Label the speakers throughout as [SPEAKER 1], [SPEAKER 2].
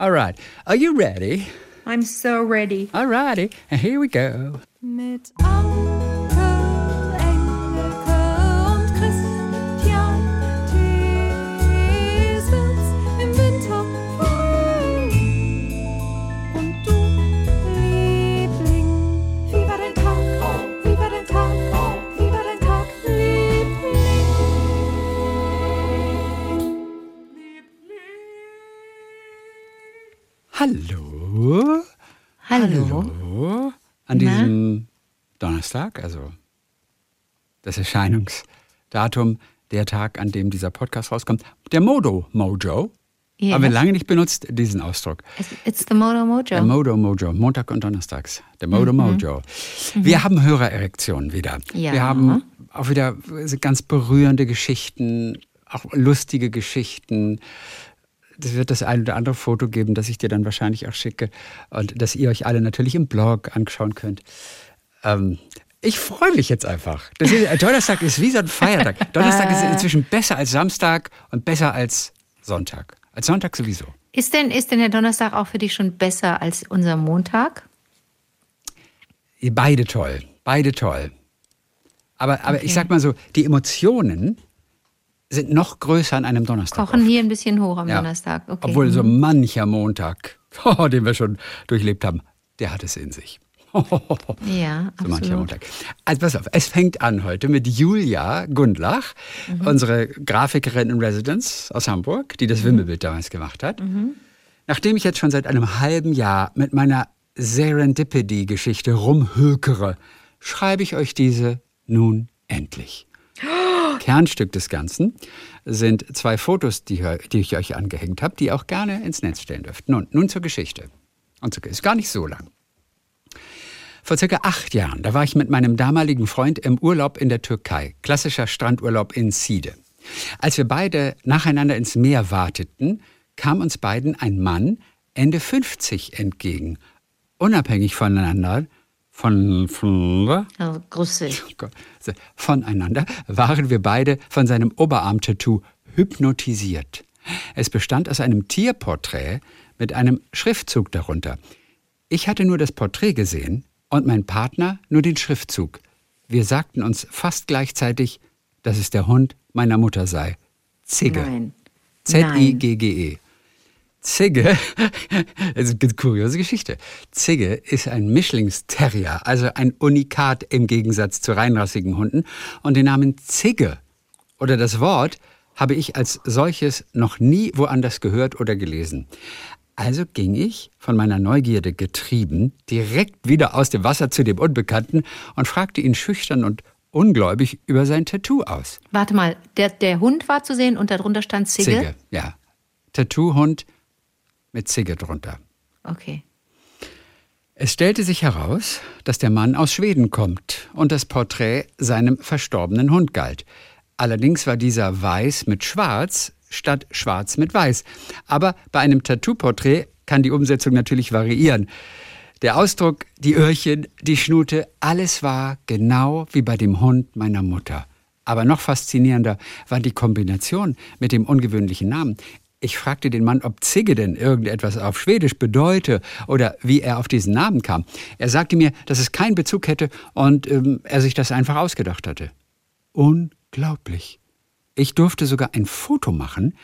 [SPEAKER 1] All right. Are you ready?
[SPEAKER 2] I'm so ready.
[SPEAKER 1] All righty. And here we go.
[SPEAKER 3] Mit
[SPEAKER 1] Hallo.
[SPEAKER 2] Hallo.
[SPEAKER 1] Hallo. An diesem Donnerstag, also das Erscheinungsdatum, der Tag, an dem dieser Podcast rauskommt. Der Modo Mojo.
[SPEAKER 2] Yes.
[SPEAKER 1] Haben wir lange nicht benutzt, diesen Ausdruck.
[SPEAKER 2] It's, the Modo Mojo.
[SPEAKER 1] Der Modo Mojo, Montag und Donnerstags. Der Modo Mojo. Wir haben Hörererektionen wieder.
[SPEAKER 2] Ja.
[SPEAKER 1] Wir haben auch wieder ganz berührende Geschichten, auch lustige Geschichten. Es wird das ein oder andere Foto geben, das ich dir dann wahrscheinlich auch schicke und das ihr euch alle natürlich im Blog anschauen könnt. Ähm, ich freue mich jetzt einfach. Ist, Donnerstag ist wie so ein Feiertag. Donnerstag ist inzwischen besser als Samstag und besser als Sonntag. Als Sonntag sowieso.
[SPEAKER 2] ist, denn, ist denn der Donnerstag auch für dich schon besser als unser Montag?
[SPEAKER 1] Beide toll, beide toll. Aber, aber ich sag mal so, die Emotionen sind noch größer an einem Donnerstag.
[SPEAKER 2] Kochen
[SPEAKER 1] oft.
[SPEAKER 2] hier ein bisschen hoch am
[SPEAKER 1] Ja.
[SPEAKER 2] Donnerstag. Okay.
[SPEAKER 1] Obwohl so mancher Montag, oh, den wir schon durchlebt haben, der hat es in sich.
[SPEAKER 2] Ja,
[SPEAKER 1] So mancher
[SPEAKER 2] absolut.
[SPEAKER 1] Montag. Also pass auf, es fängt an heute mit Julia Gundlach,
[SPEAKER 2] Mhm.
[SPEAKER 1] unsere Grafikerin in Residence aus Hamburg, die
[SPEAKER 2] Mhm.
[SPEAKER 1] das Wimmelbild damals gemacht hat. Nachdem ich jetzt schon seit einem halben Jahr mit meiner Serendipity-Geschichte rumhökere, schreibe ich euch diese nun endlich. Kernstück des Ganzen sind zwei Fotos, die, die ich euch angehängt habe, die ihr auch gerne ins Netz stellen dürft. Nun, nun zur Geschichte. Und so- ist gar nicht so lang. Vor circa acht Jahren, da war ich mit meinem damaligen Freund im Urlaub in der Türkei. Klassischer Strandurlaub in Side. Als wir beide nacheinander ins Meer warteten, kam uns beiden ein Mann Ende 50 entgegen. Unabhängig voneinander, von, von,
[SPEAKER 2] Also, grüß dich.
[SPEAKER 1] Gott. Voneinander waren wir beide von seinem Oberarm-Tattoo hypnotisiert. Es bestand aus einem Tierporträt mit einem Schriftzug darunter. Ich hatte nur das Porträt gesehen und mein Partner nur den Schriftzug. Wir sagten uns fast gleichzeitig, dass es der Hund meiner Mutter sei. Zigge. Z-I-G-G-E. Zigge, das ist eine kuriose Geschichte. Zigge ist ein Mischlingsterrier, also ein Unikat im Gegensatz zu reinrassigen Hunden. Und den Namen Zigge oder das Wort habe ich als solches noch nie woanders gehört oder gelesen. Also ging ich, von meiner Neugierde getrieben, direkt wieder aus dem Wasser zu dem Unbekannten und fragte ihn schüchtern und ungläubig über sein Tattoo aus.
[SPEAKER 2] Warte mal, der, der Hund war zu sehen und darunter stand Zigge?
[SPEAKER 1] Zigge, ja. Tattoo-Hund mit Zigge drunter.
[SPEAKER 2] Okay.
[SPEAKER 1] Es stellte sich heraus, dass der Mann aus Schweden kommt und das Porträt seinem verstorbenen Hund galt. Allerdings war dieser weiß mit schwarz statt schwarz mit weiß. Aber bei einem Tattoo-Porträt kann die Umsetzung natürlich variieren. Der Ausdruck, die Öhrchen, die Schnute, alles war genau wie bei dem Hund meiner Mutter. Aber noch faszinierender war die Kombination mit dem ungewöhnlichen Namen. Ich fragte den Mann, ob Zigge denn irgendetwas auf Schwedisch bedeute oder wie er auf diesen Namen kam. Er sagte mir, dass es keinen Bezug hätte und ähm, er sich das einfach ausgedacht hatte. Unglaublich. Ich durfte sogar ein Foto machen,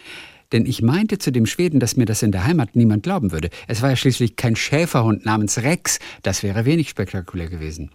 [SPEAKER 1] denn ich meinte zu dem Schweden, dass mir das in der Heimat niemand glauben würde. Es war ja schließlich kein Schäferhund namens Rex, das wäre wenig spektakulär gewesen.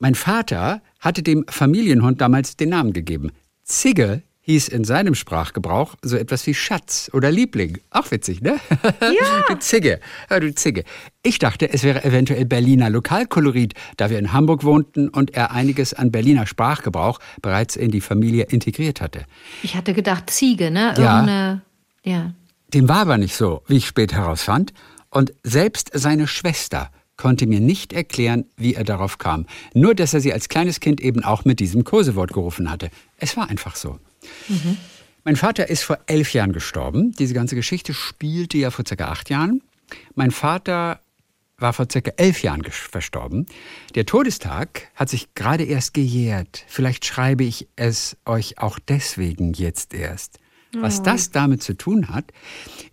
[SPEAKER 1] Mein Vater hatte dem Familienhund damals den Namen gegeben. Zigge hieß in seinem Sprachgebrauch so etwas wie Schatz oder Liebling. Auch witzig, ne? Ja. du Zigge, ja, du Zigge. Ich dachte, es wäre eventuell Berliner Lokalkolorit, da wir in Hamburg wohnten und er einiges an Berliner Sprachgebrauch bereits in die Familie integriert hatte.
[SPEAKER 2] Ich hatte gedacht Ziege, ne?
[SPEAKER 1] Ja.
[SPEAKER 2] Irgendeine, ja.
[SPEAKER 1] Dem war aber nicht so, wie ich später herausfand. Und selbst seine Schwester konnte mir nicht erklären, wie er darauf kam. Nur, dass er sie als kleines Kind eben auch mit diesem Kosewort gerufen hatte. Es war einfach so. Mein Vater ist vor elf Jahren gestorben. Diese ganze Geschichte spielte ja vor circa acht Jahren. Mein Vater war vor circa elf Jahren verstorben. Der Todestag hat sich gerade erst gejährt. Vielleicht schreibe ich es euch auch deswegen jetzt erst. Was das damit zu tun hat,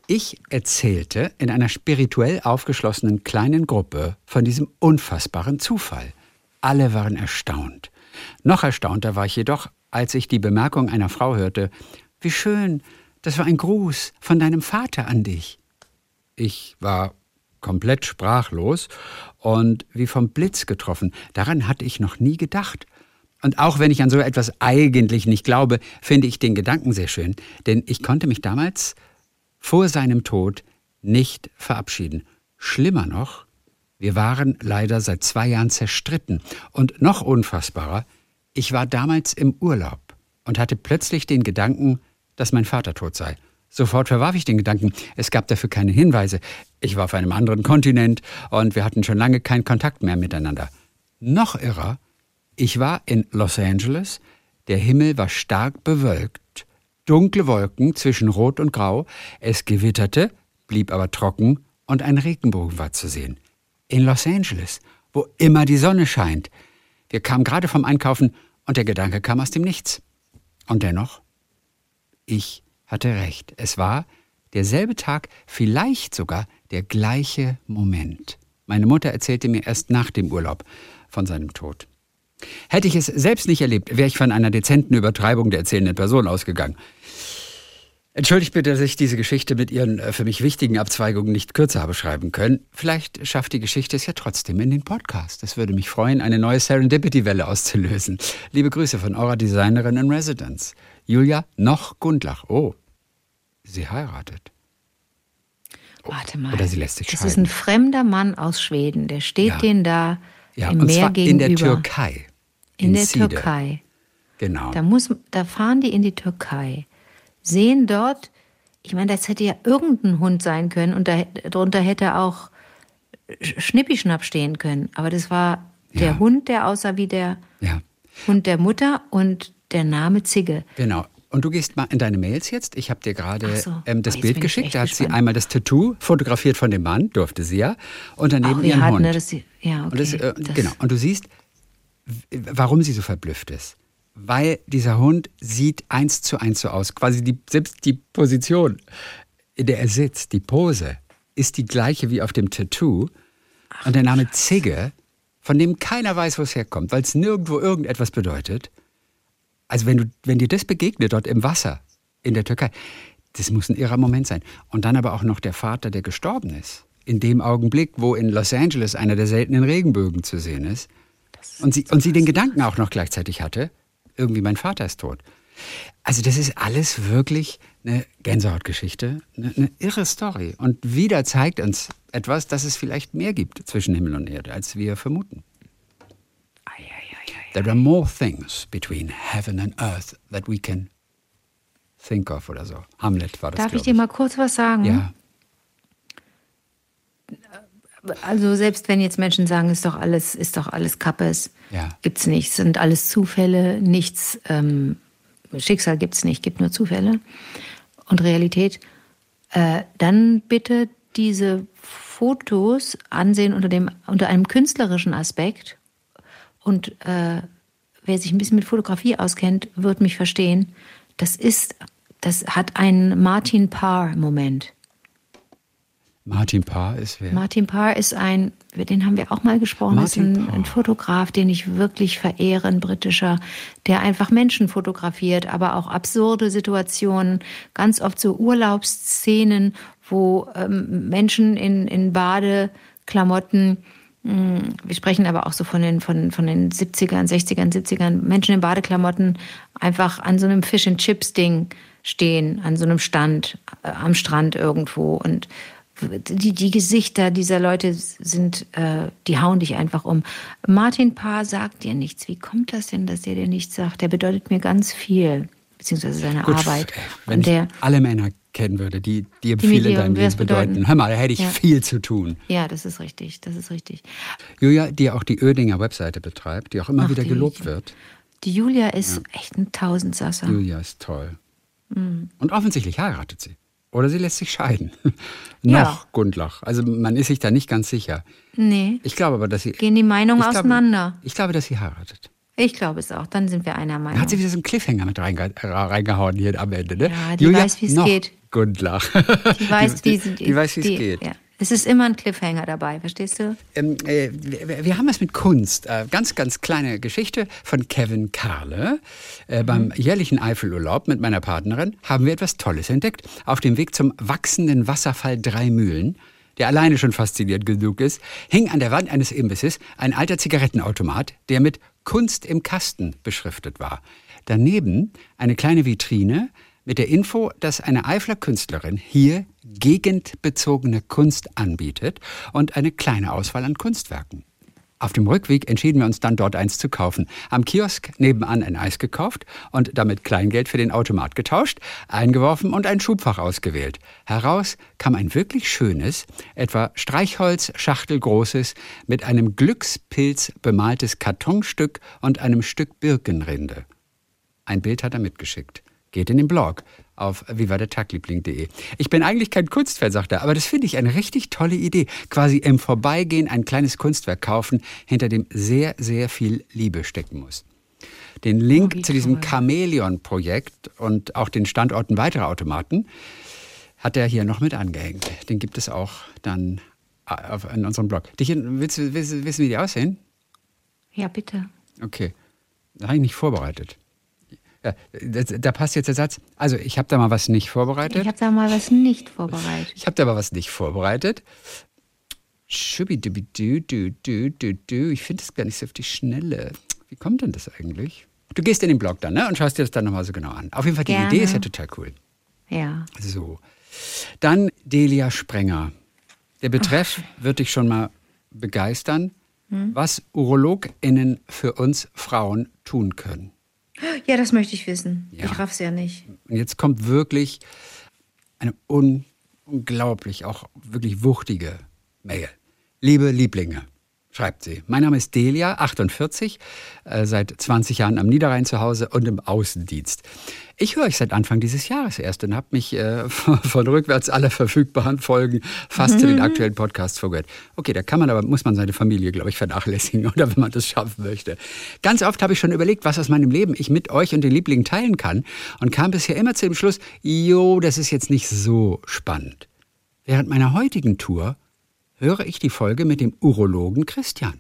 [SPEAKER 1] ich erzählte in einer spirituell aufgeschlossenen kleinen Gruppe von diesem unfassbaren Zufall. Alle waren erstaunt. Noch erstaunter war ich jedoch, als ich die Bemerkung einer Frau hörte, wie schön, das war ein Gruß von deinem Vater an dich. Ich war komplett sprachlos und wie vom Blitz getroffen. Daran hatte ich noch nie gedacht. Und auch wenn ich an so etwas eigentlich nicht glaube, finde ich den Gedanken sehr schön, denn ich konnte mich damals vor seinem Tod nicht verabschieden. Schlimmer noch, wir waren leider seit zwei Jahren zerstritten. Und noch unfassbarer, ich war damals im Urlaub und hatte plötzlich den Gedanken, dass mein Vater tot sei. Sofort verwarf ich den Gedanken. Es gab dafür keine Hinweise. Ich war auf einem anderen Kontinent und wir hatten schon lange keinen Kontakt mehr miteinander. Noch irrer, ich war in Los Angeles, der Himmel war stark bewölkt, dunkle Wolken zwischen Rot und Grau, es gewitterte, blieb aber trocken und ein Regenbogen war zu sehen. In Los Angeles, wo immer die Sonne scheint. Wir kamen gerade vom Einkaufen und der Gedanke kam aus dem Nichts. Und dennoch, ich hatte recht. Es war derselbe Tag, vielleicht sogar der gleiche Moment. Meine Mutter erzählte mir erst nach dem Urlaub von seinem Tod. Hätte ich es selbst nicht erlebt, wäre ich von einer dezenten Übertreibung der erzählenden Person ausgegangen. Entschuldigt bitte, dass ich diese Geschichte mit ihren äh, für mich wichtigen Abzweigungen nicht kürzer habe schreiben können. Vielleicht schafft die Geschichte es ja trotzdem in den Podcast. Es würde mich freuen, eine neue Serendipity-Welle auszulösen. Liebe Grüße von eurer Designerin in Residence. Julia noch Gundlach. Oh, sie heiratet.
[SPEAKER 2] Warte mal.
[SPEAKER 1] Oder sie lässt sich
[SPEAKER 2] Das
[SPEAKER 1] scheiden.
[SPEAKER 2] ist ein fremder Mann aus Schweden. Der steht
[SPEAKER 1] Ja.
[SPEAKER 2] denen da
[SPEAKER 1] ja,
[SPEAKER 2] im
[SPEAKER 1] und
[SPEAKER 2] Meer
[SPEAKER 1] zwar
[SPEAKER 2] gegenüber.
[SPEAKER 1] in der Türkei.
[SPEAKER 2] In der
[SPEAKER 1] Side.
[SPEAKER 2] Türkei.
[SPEAKER 1] Genau.
[SPEAKER 2] Da, muss, da fahren die in die Türkei, sehen dort, ich meine, das hätte ja irgendein Hund sein können und da, darunter hätte auch Sch- Schnippischnapp stehen können. Aber das war der
[SPEAKER 1] Ja.
[SPEAKER 2] Hund, der aussah wie der
[SPEAKER 1] ja,
[SPEAKER 2] Hund der Mutter und der Name Zigge.
[SPEAKER 1] genau. Und du gehst mal in deine Mails jetzt. Ich habe dir gerade
[SPEAKER 2] so.
[SPEAKER 1] ähm, das
[SPEAKER 2] Oh,
[SPEAKER 1] Bild geschickt. Da hat sie
[SPEAKER 2] gespannt.
[SPEAKER 1] einmal das Tattoo fotografiert von dem Mann, durfte sie ja, und daneben
[SPEAKER 2] Auch
[SPEAKER 1] ihren
[SPEAKER 2] hart,
[SPEAKER 1] Hund.
[SPEAKER 2] ne? Das, ja, okay.
[SPEAKER 1] Und, das, äh,
[SPEAKER 2] Das-
[SPEAKER 1] genau. und du siehst, warum sie so verblüfft ist. Weil dieser Hund sieht eins zu eins so aus. Quasi die, selbst die Position, in der er sitzt, die Pose, ist die gleiche wie auf dem Tattoo. und der Name Zigge, von dem keiner weiß, wo es herkommt, weil es nirgendwo irgendetwas bedeutet. Also wenn, du, wenn dir das begegnet dort im Wasser in der Türkei, das muss ein irrer Moment sein. Und dann aber auch noch der Vater, der gestorben ist. In dem Augenblick, wo in Los Angeles einer der seltenen Regenbögen zu sehen ist. Und sie, und sie den Gedanken auch noch gleichzeitig hatte, irgendwie mein Vater ist tot. Also das ist alles wirklich eine Gänsehautgeschichte, eine, eine irre Story. Und wieder zeigt uns etwas, dass es vielleicht mehr gibt zwischen Himmel und Erde, als wir vermuten. There are more things between heaven and earth that we can think of oder so. Hamlet war das,
[SPEAKER 2] Darf ich
[SPEAKER 1] glaub
[SPEAKER 2] dir mal kurz was sagen?
[SPEAKER 1] Ja,
[SPEAKER 2] Also selbst wenn jetzt Menschen sagen, ist doch alles, ist doch alles Kappes,
[SPEAKER 1] Ja.
[SPEAKER 2] gibt's nicht, sind alles Zufälle, nichts, ähm, Schicksal gibt's nicht, gibt nur Zufälle und Realität, äh, dann bitte diese Fotos ansehen unter dem unter einem künstlerischen Aspekt und äh, wer sich ein bisschen mit Fotografie auskennt, wird mich verstehen. Das ist, das hat einen Martin Parr-Moment.
[SPEAKER 1] Martin Parr ist wer?
[SPEAKER 2] Martin Parr ist ein, über den haben wir auch mal gesprochen, ist
[SPEAKER 1] Martin
[SPEAKER 2] ein,
[SPEAKER 1] Parr.
[SPEAKER 2] ein Fotograf, den ich wirklich verehre, ein britischer, der einfach Menschen fotografiert, aber auch absurde Situationen, ganz oft so Urlaubsszenen, wo ähm, Menschen in, in Badeklamotten, mh, wir sprechen aber auch so von den, von, von den 70ern, 60ern, 70ern, Menschen in Badeklamotten einfach an so einem Fish-and-Chips-Ding stehen, an so einem Stand, äh, am Strand irgendwo und die, die Gesichter dieser Leute sind, äh, die hauen dich einfach um. Martin Paar sagt dir nichts. Wie kommt das denn, dass er dir nichts sagt? Der bedeutet mir ganz viel, beziehungsweise seine
[SPEAKER 1] Gut,
[SPEAKER 2] Arbeit.
[SPEAKER 1] Wenn
[SPEAKER 2] Und der,
[SPEAKER 1] ich alle Männer kennen würde, die dir
[SPEAKER 2] Die
[SPEAKER 1] viel in deinem Leben bedeuten.
[SPEAKER 2] bedeuten.
[SPEAKER 1] Hör mal, da hätte ich
[SPEAKER 2] Ja.
[SPEAKER 1] viel zu tun.
[SPEAKER 2] ja, das ist richtig, das ist richtig.
[SPEAKER 1] Julia, die auch die Oedinger Webseite betreibt, die auch immer
[SPEAKER 2] Ach,
[SPEAKER 1] wieder gelobt wird.
[SPEAKER 2] Die Julia ist echt ein Tausendsasser.
[SPEAKER 1] Julia ist toll.
[SPEAKER 2] Mhm.
[SPEAKER 1] Und offensichtlich heiratet sie. Oder sie lässt sich scheiden.
[SPEAKER 2] Ja.
[SPEAKER 1] Noch Gundlach. Also man ist sich da nicht ganz sicher.
[SPEAKER 2] Nee,
[SPEAKER 1] Ich glaube aber, dass sie.
[SPEAKER 2] gehen die Meinungen
[SPEAKER 1] ich glaube,
[SPEAKER 2] auseinander.
[SPEAKER 1] Ich glaube, dass sie heiratet.
[SPEAKER 2] Ich glaube es auch. Dann sind wir einer Meinung.
[SPEAKER 1] Da hat sie wieder so einen Cliffhanger mit reinge reingehauen hier am Ende. Ne?
[SPEAKER 2] Ja, die weiß, wie es
[SPEAKER 1] noch
[SPEAKER 2] geht.
[SPEAKER 1] Gundlach.
[SPEAKER 2] Die weiß, wie sie-
[SPEAKER 1] die, die weiß, wie es geht.
[SPEAKER 2] Ja. Es ist immer ein Cliffhanger dabei, verstehst du?
[SPEAKER 1] Ähm, äh, wir, wir haben es mit Kunst. Äh, ganz, ganz kleine Geschichte von Kevin Karle. Äh, beim jährlichen Eifelurlaub mit meiner Partnerin haben wir etwas Tolles entdeckt. Auf dem Weg zum wachsenden Wasserfall Drei Mühlen, der alleine schon faszinierend genug ist, hing an der Wand eines Imbisses ein alter Zigarettenautomat, der mit Kunst im Kasten beschriftet war. Daneben eine kleine Vitrine mit der Info, dass eine Eifler Künstlerin hier gegendbezogene Kunst anbietet und eine kleine Auswahl an Kunstwerken. Auf dem Rückweg entschieden wir uns dann dort eins zu kaufen. Am Kiosk nebenan ein Eis gekauft und damit Kleingeld für den Automat getauscht, eingeworfen und ein Schubfach ausgewählt. Heraus kam ein wirklich schönes, etwa Streichholz schachtelgroßes, mit einem Glückspilz bemaltes Kartonstück und einem Stück Birkenrinde. Ein Bild hat er mitgeschickt. Geht in den Blog auf vivadertagliebling.de. Ich bin eigentlich kein Kunstfan, sagt er, aber das finde ich eine richtig tolle Idee. Quasi im Vorbeigehen ein kleines Kunstwerk kaufen, hinter dem sehr, sehr viel Liebe stecken muss. Den Link
[SPEAKER 2] Oh, wie
[SPEAKER 1] zu diesem. Chamäleon-Projekt und auch den Standorten weiterer Automaten hat er hier noch mit angehängt. Den gibt es auch dann äh, auf, in unserem Blog. Dich, willst du wissen, wissen, wie die aussehen?
[SPEAKER 2] Ja, bitte.
[SPEAKER 1] Okay. Da habe ich nicht vorbereitet. Ja, da passt jetzt der Satz. Also, ich habe da mal was nicht vorbereitet.
[SPEAKER 2] Ich habe da mal was nicht vorbereitet.
[SPEAKER 1] Ich habe da mal was nicht vorbereitet. Ich finde das gar nicht so auf die Schnelle. Wie kommt denn das eigentlich? Du gehst in den Blog dann, ne? Und schaust dir das dann nochmal so genau an. Auf jeden Fall, die
[SPEAKER 2] Gerne.
[SPEAKER 1] Idee ist ja total cool.
[SPEAKER 2] Ja.
[SPEAKER 1] So. Dann Delia Sprenger. Der Betreff wird dich schon mal begeistern, was UrologInnen für uns Frauen tun können.
[SPEAKER 2] Ja, das möchte ich wissen.
[SPEAKER 1] Ja.
[SPEAKER 2] Ich raff's ja nicht.
[SPEAKER 1] Und jetzt kommt wirklich eine un unglaublich, auch wirklich wuchtige Mail. Liebe Lieblinge, schreibt sie. Mein Name ist Delia, 48, äh, seit 20 Jahren am Niederrhein zu Hause und im Außendienst. Ich höre euch seit Anfang dieses Jahres erst und habe mich äh, von, rückwärts aller verfügbaren Folgen fast zu den aktuellen Podcasts vorgehört. Okay, da kann man aber, muss man seine Familie, glaube ich, vernachlässigen oder wenn man das schaffen möchte. Ganz oft habe ich schon überlegt, was aus meinem Leben ich mit euch und den Lieblingen teilen kann und kam bisher immer zu dem Schluss, jo, das ist jetzt nicht so spannend. Während meiner heutigen Tour höre ich die Folge mit dem Urologen Christian.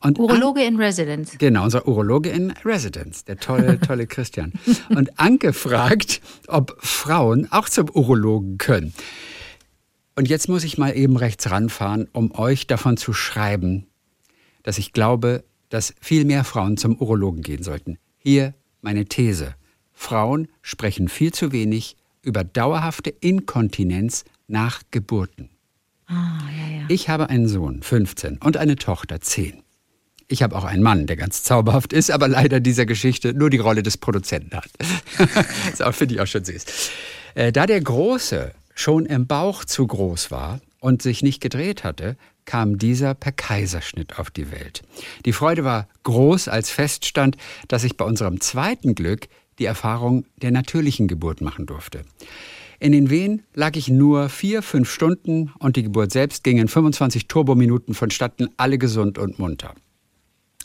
[SPEAKER 1] Und
[SPEAKER 2] Urologe in Residence.
[SPEAKER 1] Genau, unser Urologe in Residence, der tolle, tolle Christian. Und Anke fragt, ob Frauen auch zum Urologen können. Und jetzt muss ich mal eben rechts ranfahren, um euch davon zu schreiben, dass ich glaube, dass viel mehr Frauen zum Urologen gehen sollten. Hier meine These. Frauen sprechen viel zu wenig über dauerhafte Inkontinenz nach Geburten.
[SPEAKER 2] Ah.
[SPEAKER 1] Ich habe einen Sohn, 15, und eine Tochter, 10. Ich habe auch einen Mann, der ganz zauberhaft ist, aber leider dieser Geschichte nur die Rolle des Produzenten hat. das finde ich auch schon süß. Äh, da der Große schon im Bauch zu groß war und sich nicht gedreht hatte, kam dieser per Kaiserschnitt auf die Welt. Die Freude war groß, als feststand, dass ich bei unserem zweiten Glück die Erfahrung der natürlichen Geburt machen durfte. In den Wehen lag ich nur vier, fünf Stunden und die Geburt selbst ging in 25 Turbominuten vonstatten, alle gesund und munter.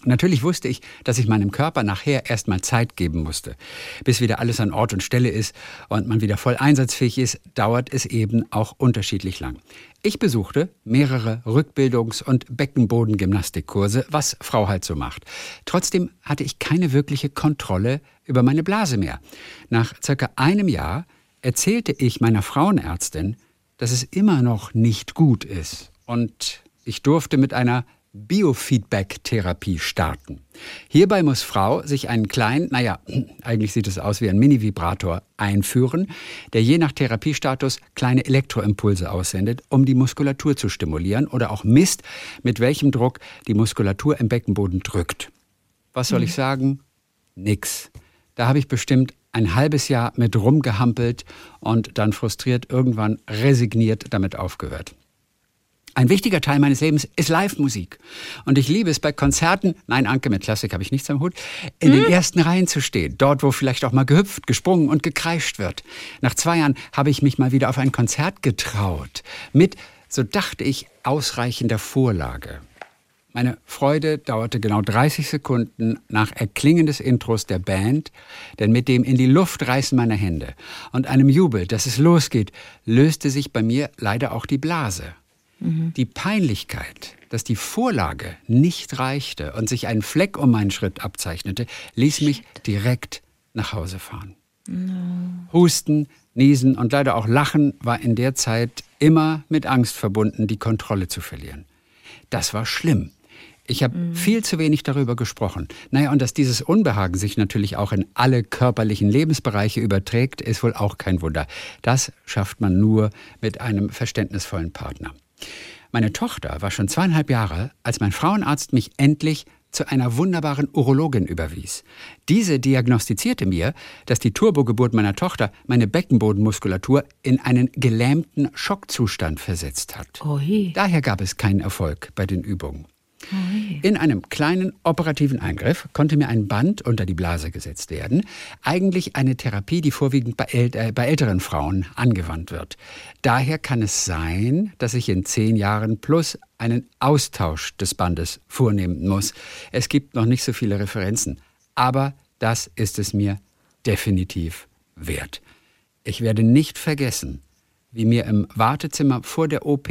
[SPEAKER 1] Natürlich wusste ich, dass ich meinem Körper nachher erstmal Zeit geben musste. Bis wieder alles an Ort und Stelle ist und man wieder voll einsatzfähig ist, dauert es eben auch unterschiedlich lang. Ich besuchte mehrere Rückbildungs- und Beckenbodengymnastikkurse, was Frau halt so macht. Trotzdem hatte ich keine wirkliche Kontrolle über meine Blase mehr. Nach circa einem Jahr erzählte ich meiner Frauenärztin, dass es immer noch nicht gut ist. Und ich durfte mit einer Biofeedback-Therapie starten. Hierbei muss Frau sich einen kleinen, naja, eigentlich sieht es aus wie ein Mini-Vibrator, einführen, der je nach Therapiestatus kleine Elektroimpulse aussendet, um die Muskulatur zu stimulieren oder auch misst, mit welchem Druck die Muskulatur im Beckenboden drückt. Was soll ich sagen? Nix. Da habe ich bestimmt ein halbes Jahr mit rumgehampelt und dann frustriert irgendwann resigniert damit aufgehört. Ein wichtiger Teil meines Lebens ist Live-Musik. Und ich liebe es bei Konzerten, nein, Anke, mit Klassik habe ich nichts am Hut, in den ersten Reihen zu stehen. Dort, wo vielleicht auch mal gehüpft, gesprungen und gekreischt wird. Nach zwei Jahren habe ich mich mal wieder auf ein Konzert getraut. Mit, so dachte ich, ausreichender Vorlage. Meine Freude dauerte genau 30 Sekunden nach Erklingen des Intros der Band, denn mit dem in die Luft reißen meiner Hände und einem Jubel, dass es losgeht, löste sich bei mir leider auch die Blase. Mhm. Die Peinlichkeit, dass die Vorlage nicht reichte und sich ein Fleck um meinen Schritt abzeichnete, ließ mich direkt nach Hause fahren. No. Husten, Niesen und leider auch Lachen war in der Zeit immer mit Angst verbunden, die Kontrolle zu verlieren. Das war schlimm. Ich habe mhm. viel zu wenig darüber gesprochen. Naja, und dass dieses Unbehagen sich natürlich auch in alle körperlichen Lebensbereiche überträgt, ist wohl auch kein Wunder. Das schafft man nur mit einem verständnisvollen Partner. Meine Tochter war schon zweieinhalb Jahre, als mein Frauenarzt mich endlich zu einer wunderbaren Urologin überwies. Diese diagnostizierte mir, dass die Turbogeburt meiner Tochter meine Beckenbodenmuskulatur in einen gelähmten Schockzustand versetzt hat.
[SPEAKER 2] Ohi.
[SPEAKER 1] Daher gab es keinen Erfolg bei den Übungen. In einem kleinen operativen Eingriff konnte mir ein Band unter die Blase gesetzt werden. Eigentlich eine Therapie, die vorwiegend bei, äl äh, bei, älteren Frauen angewandt wird. Daher kann es sein, dass ich in zehn Jahren plus einen Austausch des Bandes vornehmen muss. Es gibt noch nicht so viele Referenzen. Aber das ist es mir definitiv wert. Ich werde nicht vergessen, wie mir im Wartezimmer vor der OP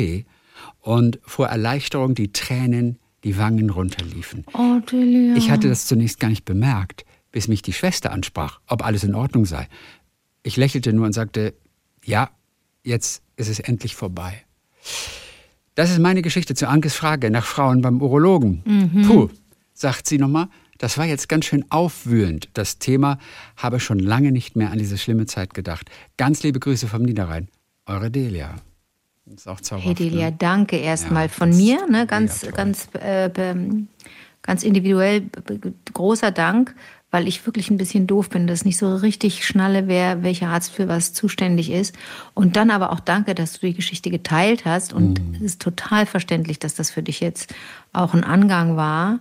[SPEAKER 1] und vor Erleichterung die Tränen die Wangen runterliefen.
[SPEAKER 2] Oh, Delia.
[SPEAKER 1] Ich hatte das zunächst gar nicht bemerkt, bis mich die Schwester ansprach, ob alles in Ordnung sei. Ich lächelte nur und sagte, ja, jetzt ist es endlich vorbei. Das ist meine Geschichte zu Ankes Frage nach Frauen beim Urologen. Mhm. Puh, sagt sie nochmal, das war jetzt ganz schön aufwühlend. Das Thema habe schon lange nicht mehr an diese schlimme Zeit gedacht. Ganz liebe Grüße vom Niederrhein. Eure Delia.
[SPEAKER 2] Das ist auch zauberhaft. Hey Delia, ne? danke erstmal ja, von mir, ne? ganz, ganz, äh, ganz individuell großer Dank, weil ich wirklich ein bisschen doof bin, dass nicht so richtig schnalle, wer welcher Arzt für was zuständig ist. Und dann aber auch danke, dass du die Geschichte geteilt hast. Und mhm. es ist total verständlich, dass das für dich jetzt auch ein Angang war.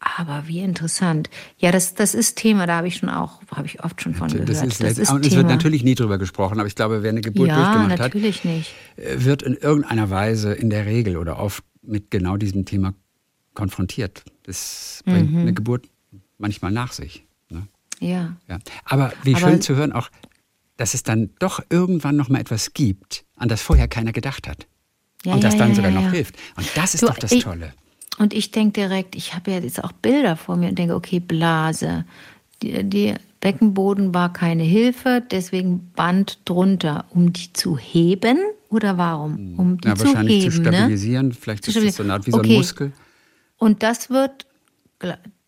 [SPEAKER 2] Aber wie interessant. Ja, das, das ist Thema, da habe ich schon auch, habe ich oft schon von gehört.
[SPEAKER 1] Das ist, das ist und es wird natürlich nie drüber gesprochen, aber ich glaube, wer eine Geburt
[SPEAKER 2] ja,
[SPEAKER 1] durchgemacht
[SPEAKER 2] natürlich
[SPEAKER 1] hat,
[SPEAKER 2] nicht.
[SPEAKER 1] Äh, wird in irgendeiner Weise in der Regel oder oft mit genau diesem Thema konfrontiert. Das bringt mhm. eine Geburt manchmal nach sich. Ne?
[SPEAKER 2] Ja.
[SPEAKER 1] ja. Aber wie aber schön zu hören auch, dass es dann doch irgendwann noch mal etwas gibt, an das vorher keiner gedacht hat. Ja, und das ja, dann sogar noch hilft. Und das ist du, doch das
[SPEAKER 2] ich,
[SPEAKER 1] Tolle.
[SPEAKER 2] Und ich denke direkt, ich habe ja jetzt auch Bilder vor mir und denke, okay, Blase. Die, die Beckenboden war keine Hilfe, deswegen Band drunter, um die zu heben oder warum?
[SPEAKER 1] Hm.
[SPEAKER 2] Um die
[SPEAKER 1] ja,
[SPEAKER 2] zu
[SPEAKER 1] wahrscheinlich
[SPEAKER 2] heben,
[SPEAKER 1] zu
[SPEAKER 2] ne?
[SPEAKER 1] stabilisieren. Ne? Vielleicht zu ist das so eine Art wie okay. so ein Muskel.
[SPEAKER 2] Und das wird,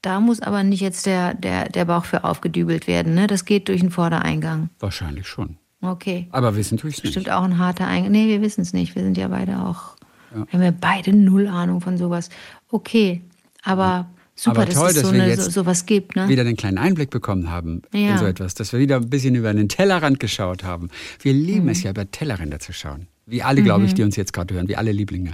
[SPEAKER 2] da muss aber nicht jetzt der, der, der Bauch für aufgedübelt werden. Ne? Das geht durch den Vordereingang.
[SPEAKER 1] Wahrscheinlich schon.
[SPEAKER 2] Okay.
[SPEAKER 1] Aber wissen tue ich es
[SPEAKER 2] nicht. Bestimmt auch ein harter Eingang. Nee, wir wissen es nicht. Wir sind ja beide auch ja. Wir haben ja beide null Ahnung von sowas. Okay, aber super,
[SPEAKER 1] aber toll,
[SPEAKER 2] dass es so, eine, so, sowas gibt. Ne?
[SPEAKER 1] wieder einen kleinen Einblick bekommen haben ja. in so etwas, dass wir wieder ein bisschen über den Tellerrand geschaut haben. Wir lieben mhm. es ja, über Tellerränder zu schauen. Wie alle, glaube ich, mhm. die uns jetzt gerade hören, wie alle Lieblinge.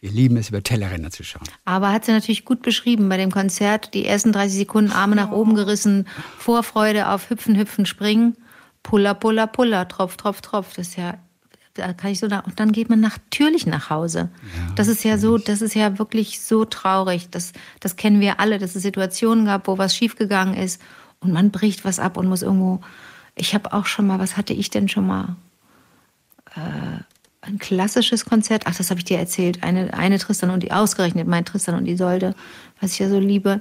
[SPEAKER 1] Wir lieben es, über Tellerränder zu schauen.
[SPEAKER 2] Aber hat sie natürlich gut beschrieben bei dem Konzert. Die ersten 30 Sekunden Arme nach oben gerissen, Vorfreude auf Hüpfen, Hüpfen, Springen. Puller, Puller, Puller, Tropf, Tropf, Tropf. Das ist ja da kann ich so nach, und dann geht man natürlich nach Hause. Ja, das ist ja so, das ist ja wirklich so traurig. Das, das kennen wir alle, dass es Situationen gab, wo was schiefgegangen ist und man bricht was ab und muss irgendwo. Ich habe auch schon mal, was hatte ich denn schon mal? Äh, ein klassisches Konzert, ach, das habe ich dir erzählt. Eine, eine Tristan und die, ausgerechnet mein Tristan und Isolde, was ich ja so liebe